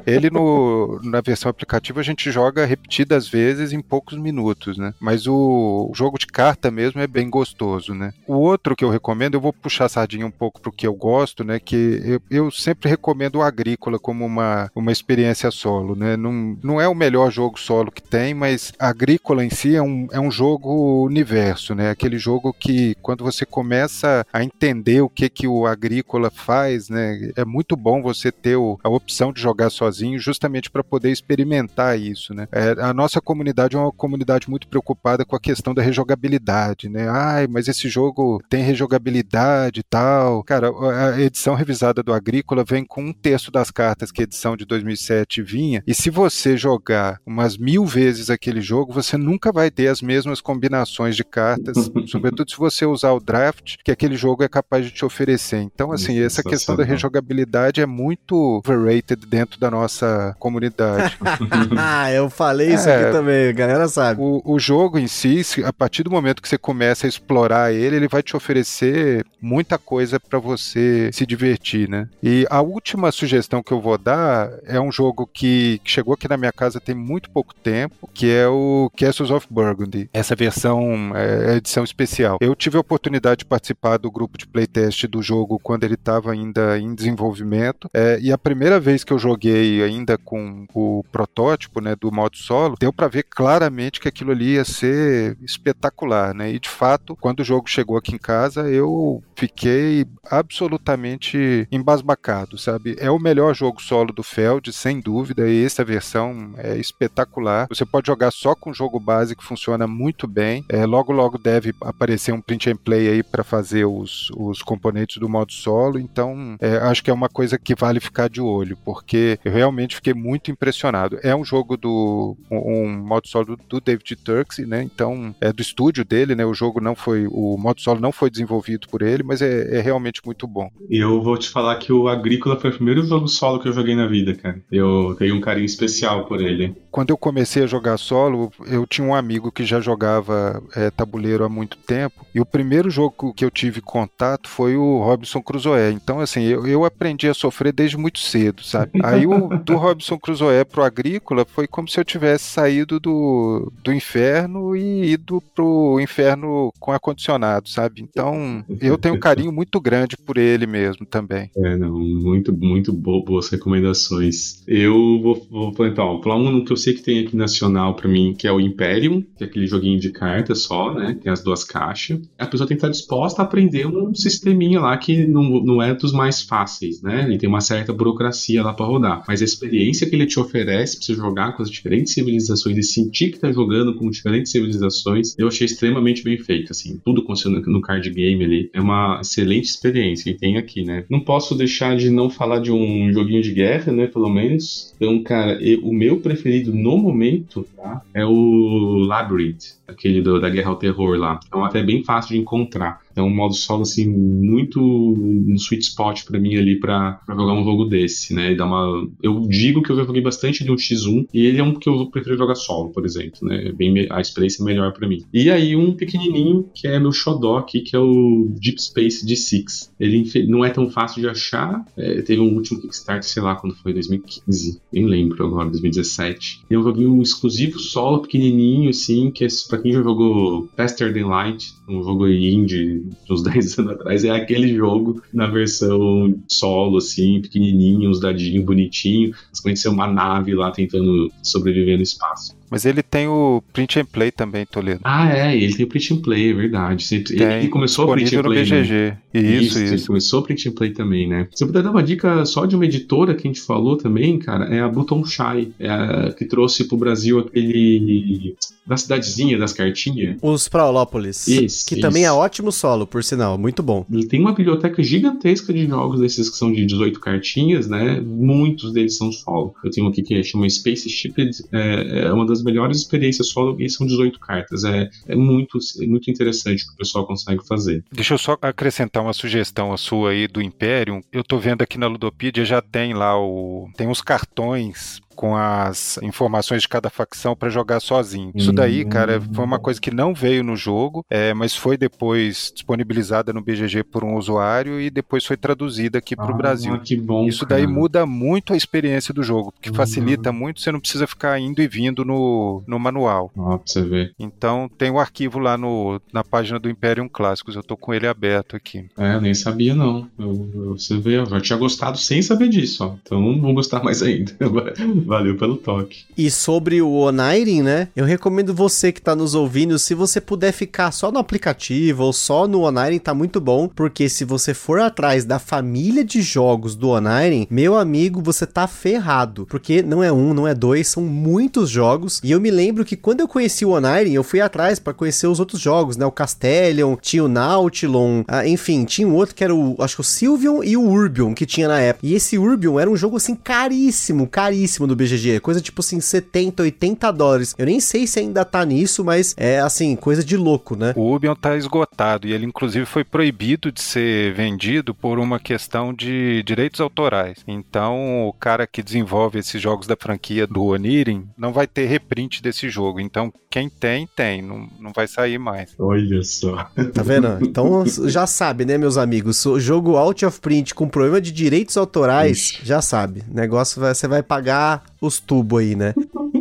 Ele no, na versão aplicativa a gente joga repetidas vezes em poucos minutos, né? Mas o jogo de carta mesmo é bem gostoso, né? O outro que eu recomendo, eu vou puxar a sardinha um pouco pouco pro que eu gosto, né? Que eu, eu sempre recomendo o Agrícola como uma, uma experiência solo, né? Não, não é o melhor jogo solo que tem, mas Agrícola em si é um, é um jogo universo, né? Aquele jogo que quando você começa a entender o que que o Agrícola faz, né? É muito bom você ter o, a opção de jogar sozinho, justamente para poder experimentar isso, né? É, a nossa comunidade é uma comunidade muito preocupada com a questão da rejogabilidade, né? Ai, mas esse jogo tem rejogabilidade e tal. Cara, a edição revisada do Agrícola vem com um terço das cartas que a edição de 2007 vinha, e se você jogar umas mil vezes aquele jogo, você nunca vai ter as mesmas combinações de cartas, sobretudo se você usar o draft, que aquele jogo é capaz de te oferecer. Então, assim, essa questão da rejogabilidade é muito overrated dentro da nossa comunidade. eu falei isso é, aqui também, a galera sabe. O, o jogo em si, a partir do momento que você começa a explorar ele, ele vai te oferecer muita coisa para você se divertir, né? E a última sugestão que eu vou dar é um jogo que, chegou aqui na minha casa tem muito pouco tempo, que é o Castles of Burgundy. Essa versão é, é edição especial. Eu tive a oportunidade de participar do grupo de playtest do jogo quando ele estava ainda em desenvolvimento. É, e a primeira vez que eu joguei ainda com o protótipo, né, do modo solo, deu para ver claramente que aquilo ali ia ser espetacular, né? E de fato, quando o jogo chegou aqui em casa, eu fiquei absolutamente embasbacado, sabe? É o melhor jogo solo do Feld, sem dúvida, e essa versão é espetacular. Você pode jogar só com o jogo base que funciona muito bem. É, logo logo deve aparecer um print and play aí para fazer os, os componentes do modo solo, então é, acho que é uma coisa que vale ficar de olho, porque eu realmente fiquei muito impressionado. É um jogo do um, um modo solo do David Turks, né? Então é do estúdio dele, né? O jogo não foi o modo solo não foi desenvolvido por ele, mas é, é realmente muito bom. Eu vou te falar que o Agrícola foi o primeiro jogo solo que eu joguei na vida, cara. Eu tenho um carinho especial por ele. Quando eu comecei a jogar solo, eu tinha um amigo que já jogava é, tabuleiro há muito tempo, e o primeiro jogo que eu tive contato foi o Robinson Crusoe. Então, assim, eu, eu aprendi a sofrer desde muito cedo, sabe? Aí o do Robinson Crusoe pro Agrícola foi como se eu tivesse saído do, do inferno e ido pro inferno com ar-condicionado, sabe? Então, eu tenho um carinho muito grande por ele mesmo também. É, não, muito, muito boas recomendações. Eu vou, vou então, falar um que eu sei que tem aqui nacional para mim, que é o Imperium, que é aquele joguinho de cartas só, né? Tem as duas caixas. A pessoa tem que estar disposta a aprender um sisteminha lá que não, não é dos mais fáceis, né? Ele tem uma certa burocracia lá para rodar. Mas a experiência que ele te oferece pra você jogar com as diferentes civilizações e sentir que tá jogando com diferentes civilizações, eu achei extremamente bem feito, assim. Tudo acontecendo no card game ali. É uma excelente experiência e tem aqui, né? Não posso deixar de não falar de um joguinho de guerra, né? Pelo menos. Então, cara, eu, o meu preferido no momento tá? é o Labyrinth, aquele do, da Guerra ao Terror lá. Então, até bem fácil de encontrar. É um modo solo, assim, muito no sweet spot para mim ali para jogar um jogo desse, né? E dar uma... Eu digo que eu já joguei bastante de um X1 e ele é um que eu prefiro jogar solo, por exemplo, né? Bem, a experiência é melhor para mim. E aí um pequenininho que é meu xodó aqui, que é o Deep Space D6. Ele não é tão fácil de achar. É, teve um último Kickstarter, sei lá, quando foi 2015. Nem lembro agora, 2017. E é um joguinho exclusivo solo, pequenininho, assim, que é pra quem já jogou Faster Than Light, um jogo indie uns 10 anos atrás, é aquele jogo na versão solo, assim, pequenininho, uns dadinhos bonitinho. Você conheceu uma nave lá tentando sobreviver no espaço. Mas ele tem o print and play também, Toledo. Ah, é, ele tem o print and play, é verdade. Ele, ele começou o print and play. No BGG. Né? Isso, isso, isso. Ele começou o print and play também, né? Se eu puder dar uma dica só de uma editora que a gente falou também, cara, é a Button Shy, é a, que trouxe pro Brasil aquele da cidadezinha das cartinhas. Os Prolópolis. Isso. Que isso. também é ótimo solo, por sinal, muito bom. Ele tem uma biblioteca gigantesca de jogos desses que são de 18 cartinhas, né? Muitos deles são solo. Eu tenho aqui que chama Space Ship, é, é uma das melhores experiências solo e são 18 cartas. É, é muito, é muito interessante o que o pessoal consegue fazer. Deixa eu só acrescentar uma sugestão a sua aí do Imperium. Eu tô vendo aqui na Ludopedia já tem lá o tem os cartões com as informações de cada facção para jogar sozinho. Isso daí, cara, foi uma coisa que não veio no jogo, é, mas foi depois disponibilizada no BGG por um usuário e depois foi traduzida aqui para o Ah, Brasil. Bom. Isso daí cara. muda muito a experiência do jogo, porque Uhum. facilita muito, você não precisa ficar indo e vindo no, no manual. Ó, pra você ver. Então tem o arquivo lá no, na página do Imperium Clássicos, eu tô com ele aberto aqui. É, eu nem sabia não. Eu, eu- você vê, eu já tinha gostado sem saber disso, ó. Então vou gostar mais ainda. Valeu pelo toque. E sobre o Onirin, né? Eu recomendo você que tá nos ouvindo, se você puder ficar só no aplicativo ou só no Onirin, tá muito bom, porque se você for atrás da família de jogos do Onirin, meu amigo, você tá ferrado, porque não é um, não é dois, são muitos jogos. E eu me lembro que quando eu conheci o Onirin, eu fui atrás pra conhecer os outros jogos, né? O Castellion, tinha o Nautilon, ah, enfim, tinha um outro que era o, acho que o Sylvion e o Urbion que tinha na época. E esse Urbion era um jogo assim caríssimo, caríssimo do BGG, coisa tipo assim 70, 80 dólares. Eu nem sei se ainda tá nisso, mas é assim, coisa de louco, né? O Ubion tá esgotado e ele inclusive foi proibido de ser vendido por uma questão de direitos autorais. Então o cara que desenvolve esses jogos da franquia do Onirin não vai ter reprint desse jogo. Então quem tem, tem, não, não vai sair mais. Olha só. Tá vendo? Então já sabe, né, meus amigos? O jogo out of print com problema de direitos autorais, já sabe. Negócio vai, você vai pagar os tubos aí, né?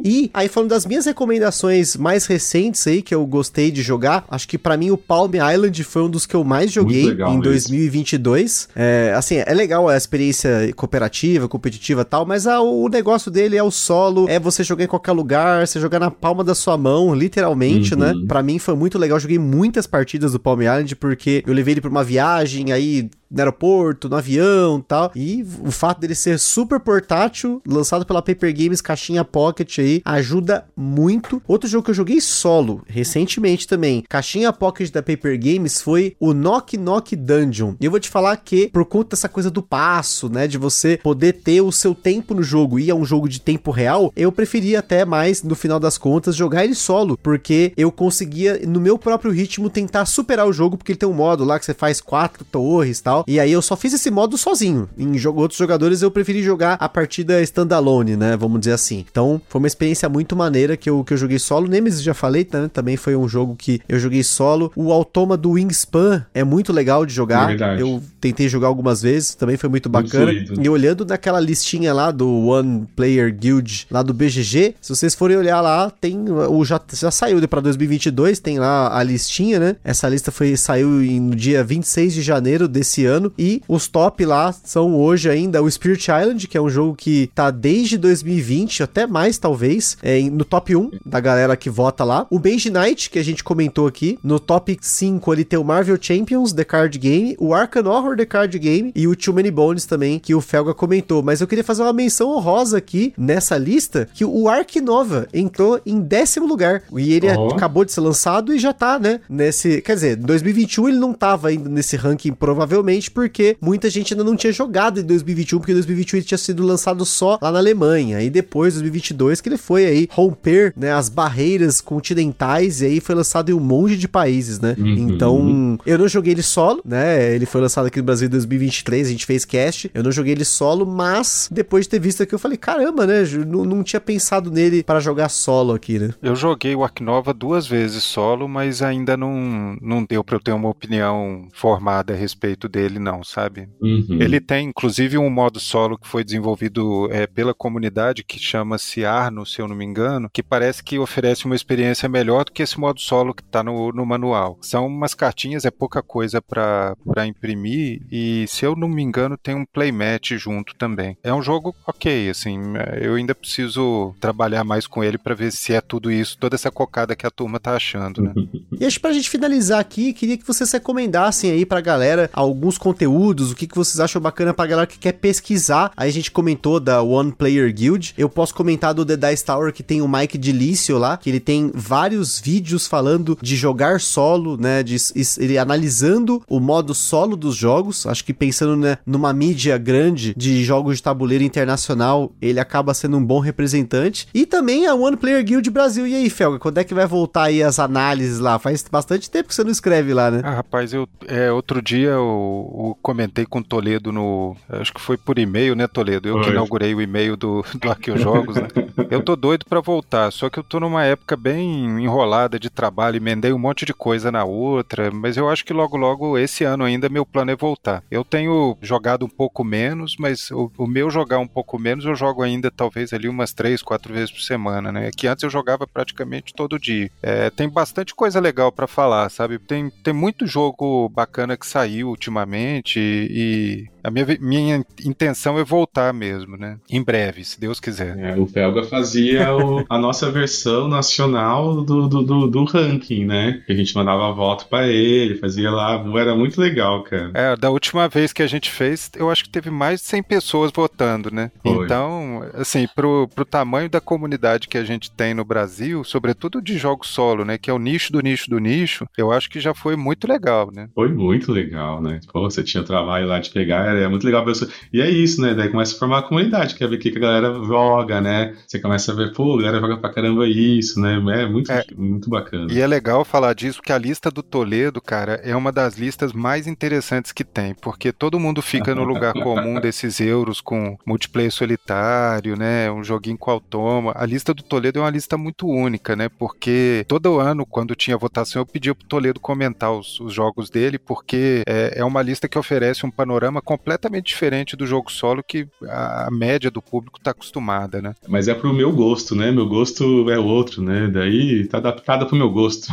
E aí falando das minhas recomendações mais recentes aí que eu gostei de jogar, acho que pra mim o Palm Island foi um dos que eu mais joguei em mesmo. 2022. É, assim, é legal a experiência cooperativa, competitiva e tal, mas a- o negócio dele é o solo, é você jogar em qualquer lugar, você jogar na palma da sua mão, literalmente, Uhum. né? Pra mim foi muito legal, joguei muitas partidas do Palm Island porque eu levei ele pra uma viagem, aí no aeroporto, no avião e tal. E o fato dele ser super portátil, lançado pela Paper Games, caixinha Pocket aí, ajuda muito. Outro jogo que eu joguei solo, recentemente também, caixinha Pocket da Paper Games, foi o Knock Knock Dungeon. E eu vou te falar que, por conta dessa coisa do passo, né, de você poder ter o seu tempo no jogo e é um jogo de tempo real, eu preferia até mais, no final das contas, jogar ele solo, porque eu conseguia, no meu próprio ritmo, tentar superar o jogo, porque ele tem um modo lá que você faz quatro torres e tal. E aí eu só fiz esse modo sozinho. Em jogo, outros jogadores eu preferi jogar a partida standalone, né? Vamos dizer assim. Então foi uma experiência muito maneira que eu, que eu joguei solo. Nemesis já falei, né? Também foi um jogo que eu joguei solo. O Automa do Wingspan é muito legal de jogar. Verdade. Eu tentei jogar algumas vezes, também foi muito bacana. fluido. E olhando naquela listinha lá do One Player Guild, lá do BGG, se vocês forem olhar lá, tem o já, já saiu para 2022, tem lá a listinha, né? Essa lista foi saiu em- no dia 26 de janeiro desse ano e os top lá são hoje ainda o Spirit Island, que é um jogo que tá desde 2020, até mais talvez, é, em- no top 1 da galera que vota lá. O Benji Knight, que a gente comentou aqui, no top 5 ali tem o Marvel Champions The Card Game, o Arkham Horror The Card Game e o Too Many Bones também, que o Felga comentou. Mas eu queria fazer uma menção honrosa aqui nessa lista, que o Ark Nova entrou em décimo lugar. E ele Ó. acabou de ser lançado e já tá, né, nesse... Quer dizer, em 2021 ele não tava ainda nesse ranking, provavelmente, porque muita gente ainda não tinha jogado em 2021, porque 2021 ele tinha sido lançado só lá na Alemanha. E depois, 2022, que ele foi aí romper, né, as barreiras continentais e aí foi lançado em um monte de países, né? Uhum. Então, eu não joguei ele solo, né? Ele foi lançado aqui no Brasil em 2023, a gente fez cast. Eu não joguei ele solo, mas depois de ter visto aqui, eu falei, caramba, né? Não, não tinha pensado nele para jogar solo aqui, né? Eu joguei o Ark Nova duas vezes solo, mas ainda não, não deu pra eu ter uma opinião formada a respeito dele, não, sabe? Uhum. Ele tem, inclusive, um modo solo que foi desenvolvido é, pela comunidade, que chama-se Arno, se eu não me engano, que parece que oferece uma experiência melhor do que esse modo solo que está no, no manual. São umas cartinhas, é pouca coisa para imprimir, e se eu não me engano, tem um playmat junto também. É um jogo ok, assim, eu ainda preciso trabalhar mais com ele para ver se é tudo isso, toda essa cocada que a turma tá achando, né? E acho que pra gente finalizar aqui, queria que vocês recomendassem aí pra galera alguns conteúdos, o que, que vocês acham bacana pra galera que quer pesquisar. Aí a gente comentou da One Player Guild, eu posso comentar do The Dice Dice Tower, que tem o Mike Dilício lá, que ele tem vários vídeos falando de jogar solo, né? De, ele analisando o modo solo dos jogos. Acho que pensando né, numa mídia grande de jogos de tabuleiro internacional, ele acaba sendo um bom representante. E também a One Player Guild Brasil. E aí, Felga, quando é que vai voltar aí as análises lá? Faz bastante tempo que você não escreve lá, né? Ah, rapaz, eu é, outro dia eu, eu, comentei com o Toledo no. Acho que foi por e-mail, né, Toledo? Eu Oi. que inaugurei o e-mail do, do Arqueojogos, né? Eu tô doido para voltar, só que eu tô numa época bem enrolada de trabalho, emendei um monte de coisa na outra, mas eu acho que logo logo esse ano ainda meu plano é voltar. Eu tenho jogado um pouco menos, mas o, o meu jogar um pouco menos eu jogo ainda talvez ali umas três, quatro vezes por semana, né? Que antes eu jogava praticamente todo dia. É, tem bastante coisa legal para falar, sabe? Tem, tem muito jogo bacana que saiu ultimamente e a minha, minha intenção é voltar mesmo, né? Em breve, se Deus quiser. É, o Felga fazia o, a nossa versão nacional do, do, do, do ranking, né? Que a gente mandava voto para ele, fazia lá, era muito legal, cara. É, da última vez que a gente fez, eu acho que teve mais de 100 pessoas votando, né? Foi. Então, assim, pro, pro tamanho da comunidade que a gente tem no Brasil, sobretudo de jogos solo, né? Que é o nicho do nicho do nicho, eu acho que já foi muito legal, né? Foi muito legal, né? Pô, você tinha trabalho lá de pegar é muito legal ver isso. E é isso, né? Daí começa a formar a comunidade, quer ver o que a galera joga, né? Você começa a ver, pô, a galera joga pra caramba isso, né? É muito, é, muito bacana. E é legal falar disso, porque a lista do Toledo, cara, é uma das listas mais interessantes que tem, porque todo mundo fica no lugar comum desses euros com multiplayer solitário, né? Um joguinho com automa. A lista do Toledo é uma lista muito única, né? Porque todo ano, quando tinha votação, eu pedia pro Toledo comentar os, os jogos dele, porque é, é uma lista que oferece um panorama completo completamente diferente do jogo solo que a média do público está acostumada, né? Mas é pro meu gosto, né? Meu gosto é outro, né? Daí tá adaptada pro meu gosto.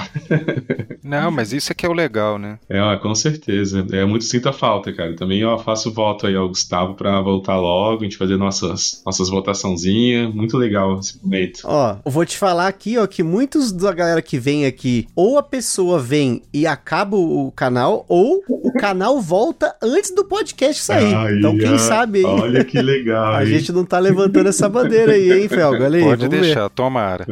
Não, mas isso é que é o legal, né? É, com certeza. É muito sinto a falta, cara. Também eu faço voto aí ao Gustavo para voltar logo, a gente fazer nossas, nossas votaçãozinhas. Muito legal esse momento. Ó, eu vou te falar aqui, ó, que muitos da galera que vem aqui, ou a pessoa vem e acaba o canal, ou o canal volta antes do podcast sair. Ai, então, quem ai, sabe aí. Olha que legal. a gente não tá levantando essa bandeira aí, hein, Felga? Olha aí, Pode deixar, ver. tomara.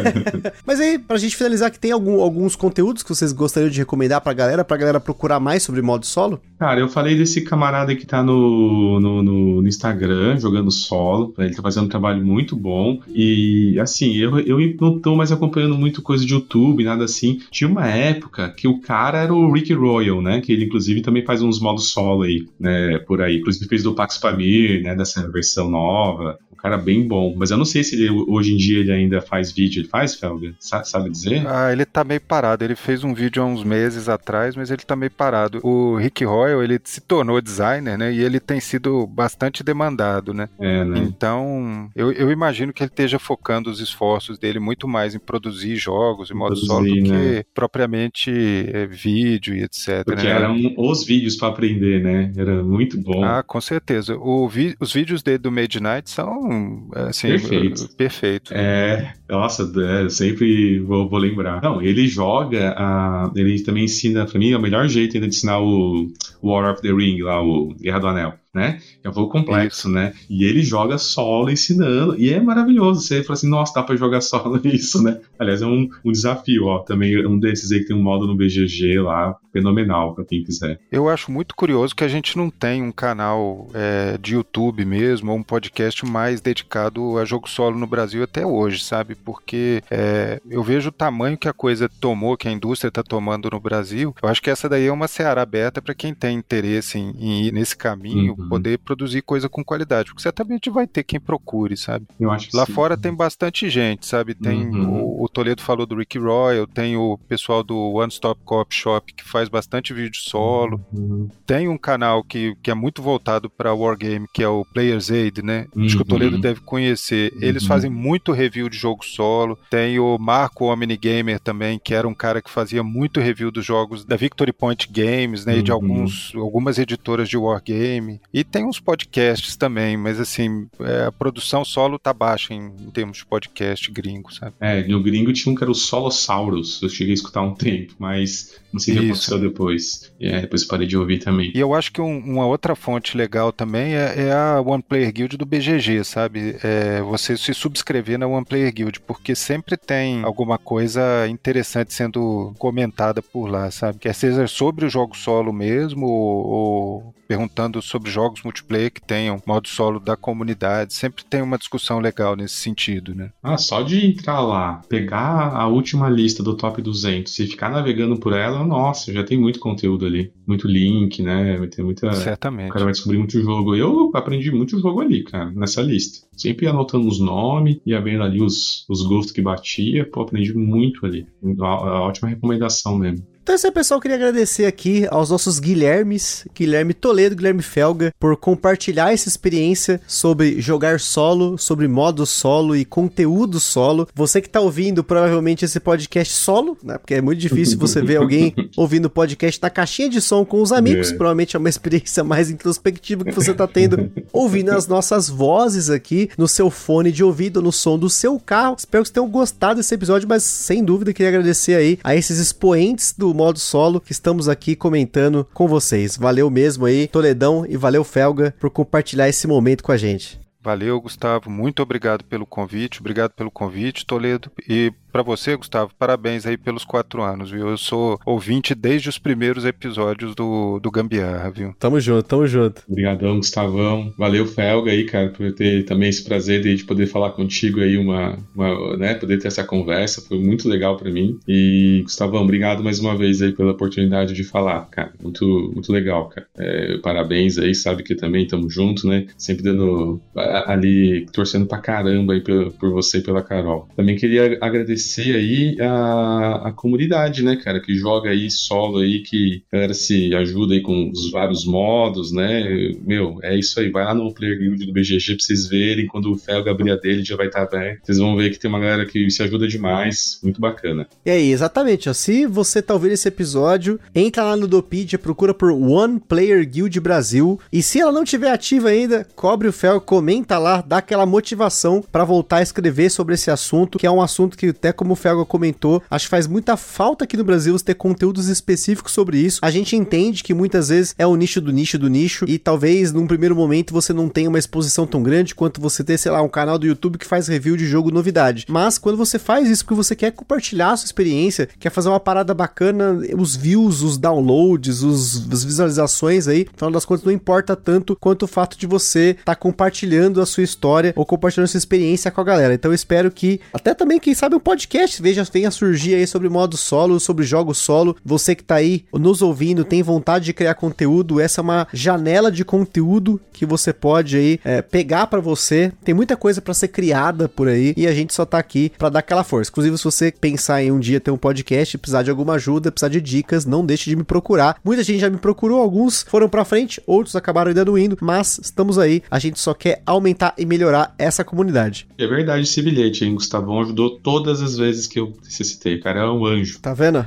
Mas aí, pra gente finalizar, que tem algum, alguns conteúdos que vocês gostariam de recomendar pra galera, pra galera procurar mais sobre modo solo? Cara, eu falei desse camarada que tá no, no, no, no Instagram, jogando solo. Ele tá fazendo um trabalho muito bom. E, assim, eu, eu não tô mais acompanhando muito coisa de YouTube, nada assim. Tinha uma época que o cara era o Rick Royal, né? Que ele, inclusive, também faz uns modos solo aí, né? É, por aí. Inclusive fez do Pax Pamir, né, dessa versão nova cara bem bom. Mas eu não sei se ele, hoje em dia ele ainda faz vídeo. Ele faz, Felga? Sabe, sabe dizer? Ah, ele tá meio parado. Ele fez um vídeo há uns meses atrás, mas ele tá meio parado. O Rick Royal, ele se tornou designer, né? E ele tem sido bastante demandado, né? É, né? Então, eu, eu imagino que ele esteja focando os esforços dele muito mais em produzir jogos em modo solo do né? que propriamente é, vídeo e etc. Porque né? eram os vídeos para aprender, né? Era muito bom. Ah, com certeza. O vi os vídeos dele do Midnight são assim, perfeito. perfeito. É, nossa, é, sempre vou, vou, lembrar. Não, ele joga, a, ele também ensina, pra mim, é o melhor jeito ainda de ensinar o War of the Ring, lá, o Guerra do Anel né? É um jogo complexo, isso. né? E ele joga solo ensinando, e é maravilhoso. Você fala assim, nossa, dá pra jogar solo isso, né? Aliás, é um, um desafio, ó. Também um desses aí que tem um modo no BGG lá, fenomenal pra quem quiser. Eu acho muito curioso que a gente não tem um canal é, de YouTube mesmo, ou um podcast mais dedicado a jogo solo no Brasil até hoje, sabe? Porque é, eu vejo o tamanho que a coisa tomou, que a indústria tá tomando no Brasil. Eu acho que essa daí é uma seara aberta para quem tem interesse em, em ir nesse caminho. Uhum uhum. poder produzir coisa com qualidade, porque certamente vai ter quem procure, sabe? Eu acho que Lá sim. fora tem bastante gente, sabe? Tem uhum. o, o, Toledo falou do Rick Royal, tem o pessoal do One Stop Cop Shop que faz bastante vídeo solo. Uhum. Tem um canal que, que é muito voltado para wargame, que é o Players Aid, né? Acho que o Toledo uhum. deve conhecer. Eles uhum. fazem muito review de jogo solo. Tem o Marco Omni Gamer também, que era um cara que fazia muito review dos jogos da Victory Point Games, né? E de alguns, algumas editoras de wargame. E tem uns podcasts também, mas assim, é, a produção solo tá baixa em, em, termos de podcast gringo, sabe? É, no gringo tinha um que era o Solosaurus, eu cheguei a escutar um tempo, mas não sei o que aconteceu depois. É, depois parei de ouvir também. E eu acho que um, uma outra fonte legal também é, é, a One Player Guild do BGG, sabe? É você se subscrever na One Player Guild, porque sempre tem alguma coisa interessante sendo comentada por lá, sabe? Quer seja sobre o jogo solo mesmo, ou, ou perguntando sobre jogos multiplayer que tenham modo solo da comunidade. Sempre tem uma discussão legal nesse sentido, né? Ah, só de entrar lá, pegar a última lista do top 200 e ficar navegando por ela, nossa, já tem muito conteúdo ali. Muito link, né? Ter muita. Certamente. O cara vai descobrir muito jogo. Eu aprendi muito jogo ali, cara, nessa lista. Sempre anotando os nomes, ia vendo ali os, os gostos que batia. Pô, aprendi muito ali. Uma ótima recomendação mesmo. Então, esse é pessoal, queria agradecer aqui aos nossos Guilhermes, Guilherme Toledo, Guilherme Felga, por compartilhar essa experiência sobre jogar solo, sobre modo solo e conteúdo solo. Você que tá ouvindo provavelmente esse podcast solo, né? Porque é muito difícil você ver alguém ouvindo podcast na caixinha de som com os amigos. É. Provavelmente é uma experiência mais introspectiva que você tá tendo ouvindo as nossas vozes aqui no seu fone de ouvido, no som do seu carro. Espero que vocês tenham gostado desse episódio, mas sem dúvida queria agradecer aí a esses expoentes do modo solo que estamos aqui comentando com vocês. Valeu mesmo aí, Toledão, e valeu, Felga, por compartilhar esse momento com a gente. Valeu, Gustavo. Muito obrigado pelo convite. Obrigado pelo convite, Toledo. E para você, Gustavo, parabéns aí pelos quatro anos, viu? Eu sou ouvinte desde os primeiros episódios do, do Gambiarra, viu? Tamo junto, tamo junto. Obrigadão, Gustavão. Valeu, Felga aí, cara, por ter também esse prazer de poder falar contigo aí, uma, uma né, poder ter essa conversa. Foi muito legal para mim. E, Gustavão, obrigado mais uma vez aí pela oportunidade de falar, cara. Muito, muito legal, cara. É, parabéns aí, sabe que também tamo junto, né? Sempre dando ali, torcendo pra caramba aí por, por você e pela Carol. Também queria agradecer agradecer aí a, a comunidade, né, cara, que joga aí solo aí, que a galera se ajuda aí com os vários modos, né? Meu, é isso aí. Vai lá no Player Guild do BGG pra vocês verem. Quando o Felga abrir a dele, já vai estar tá. Vocês vão ver que tem uma galera que se ajuda demais. Muito bacana. E aí, exatamente. Ó, se você tá ouvindo esse episódio, entra lá no Dopedia, procura por One Player Guild Brasil. E se ela não tiver ativa ainda, cobre o Fel, comenta lá, dá aquela motivação para voltar a escrever sobre esse assunto, que é um assunto que até como o Felga comentou, acho que faz muita falta aqui no Brasil ter conteúdos específicos sobre isso. A gente entende que muitas vezes é o nicho do nicho do nicho e talvez num primeiro momento você não tenha uma exposição tão grande quanto você ter, sei lá, um canal do YouTube que faz review de jogo novidade. Mas quando você faz isso porque você quer compartilhar a sua experiência, quer fazer uma parada bacana, os views, os downloads, os, as visualizações aí, afinal das contas não importa tanto quanto o fato de você estar tá compartilhando a sua história ou compartilhando a sua experiência com a galera. Então eu espero que até também quem sabe um podcast podcast veja, venha surgir aí sobre modo solo, sobre jogos solo. Você que tá aí nos ouvindo, tem vontade de criar conteúdo, essa é uma janela de conteúdo que você pode aí é, pegar para você. Tem muita coisa para ser criada por aí e a gente só tá aqui para dar aquela força. Inclusive, se você pensar em um dia ter um podcast, precisar de alguma ajuda, precisar de dicas, não deixe de me procurar. Muita gente já me procurou, alguns foram para frente, outros acabaram ainda indo, mas estamos aí. A gente só quer aumentar e melhorar essa comunidade. É verdade esse bilhete, hein? Gustavão ajudou todas as vezes que eu necessitei. O cara é um anjo. Tá vendo?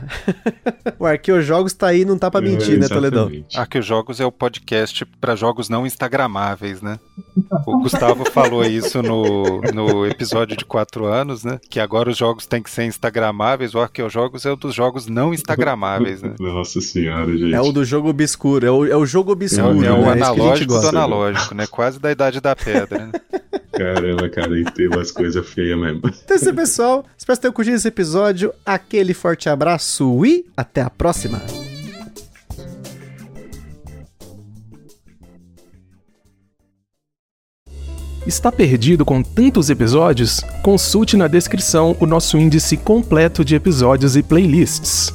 o Arqueojogos tá aí, não tá pra mentir, é, né, Toledão? Arqueojogos é o podcast para jogos não instagramáveis, né? O Gustavo falou isso no, no episódio de 4 anos, né? Que agora os jogos têm que ser instagramáveis. O Arqueojogos é um dos jogos não instagramáveis, né? Nossa senhora, gente. É o do jogo obscuro. É o, é o jogo obscuro. É, é o né? analógico do analógico, né? Quase da idade da pedra, né? Caramba, cara, e tem umas coisas feias mesmo. Então é isso, pessoal. Espero que tenham curtido esse episódio. Aquele forte abraço e até a próxima. Está perdido com tantos episódios? Consulte na descrição o nosso índice completo de episódios e playlists.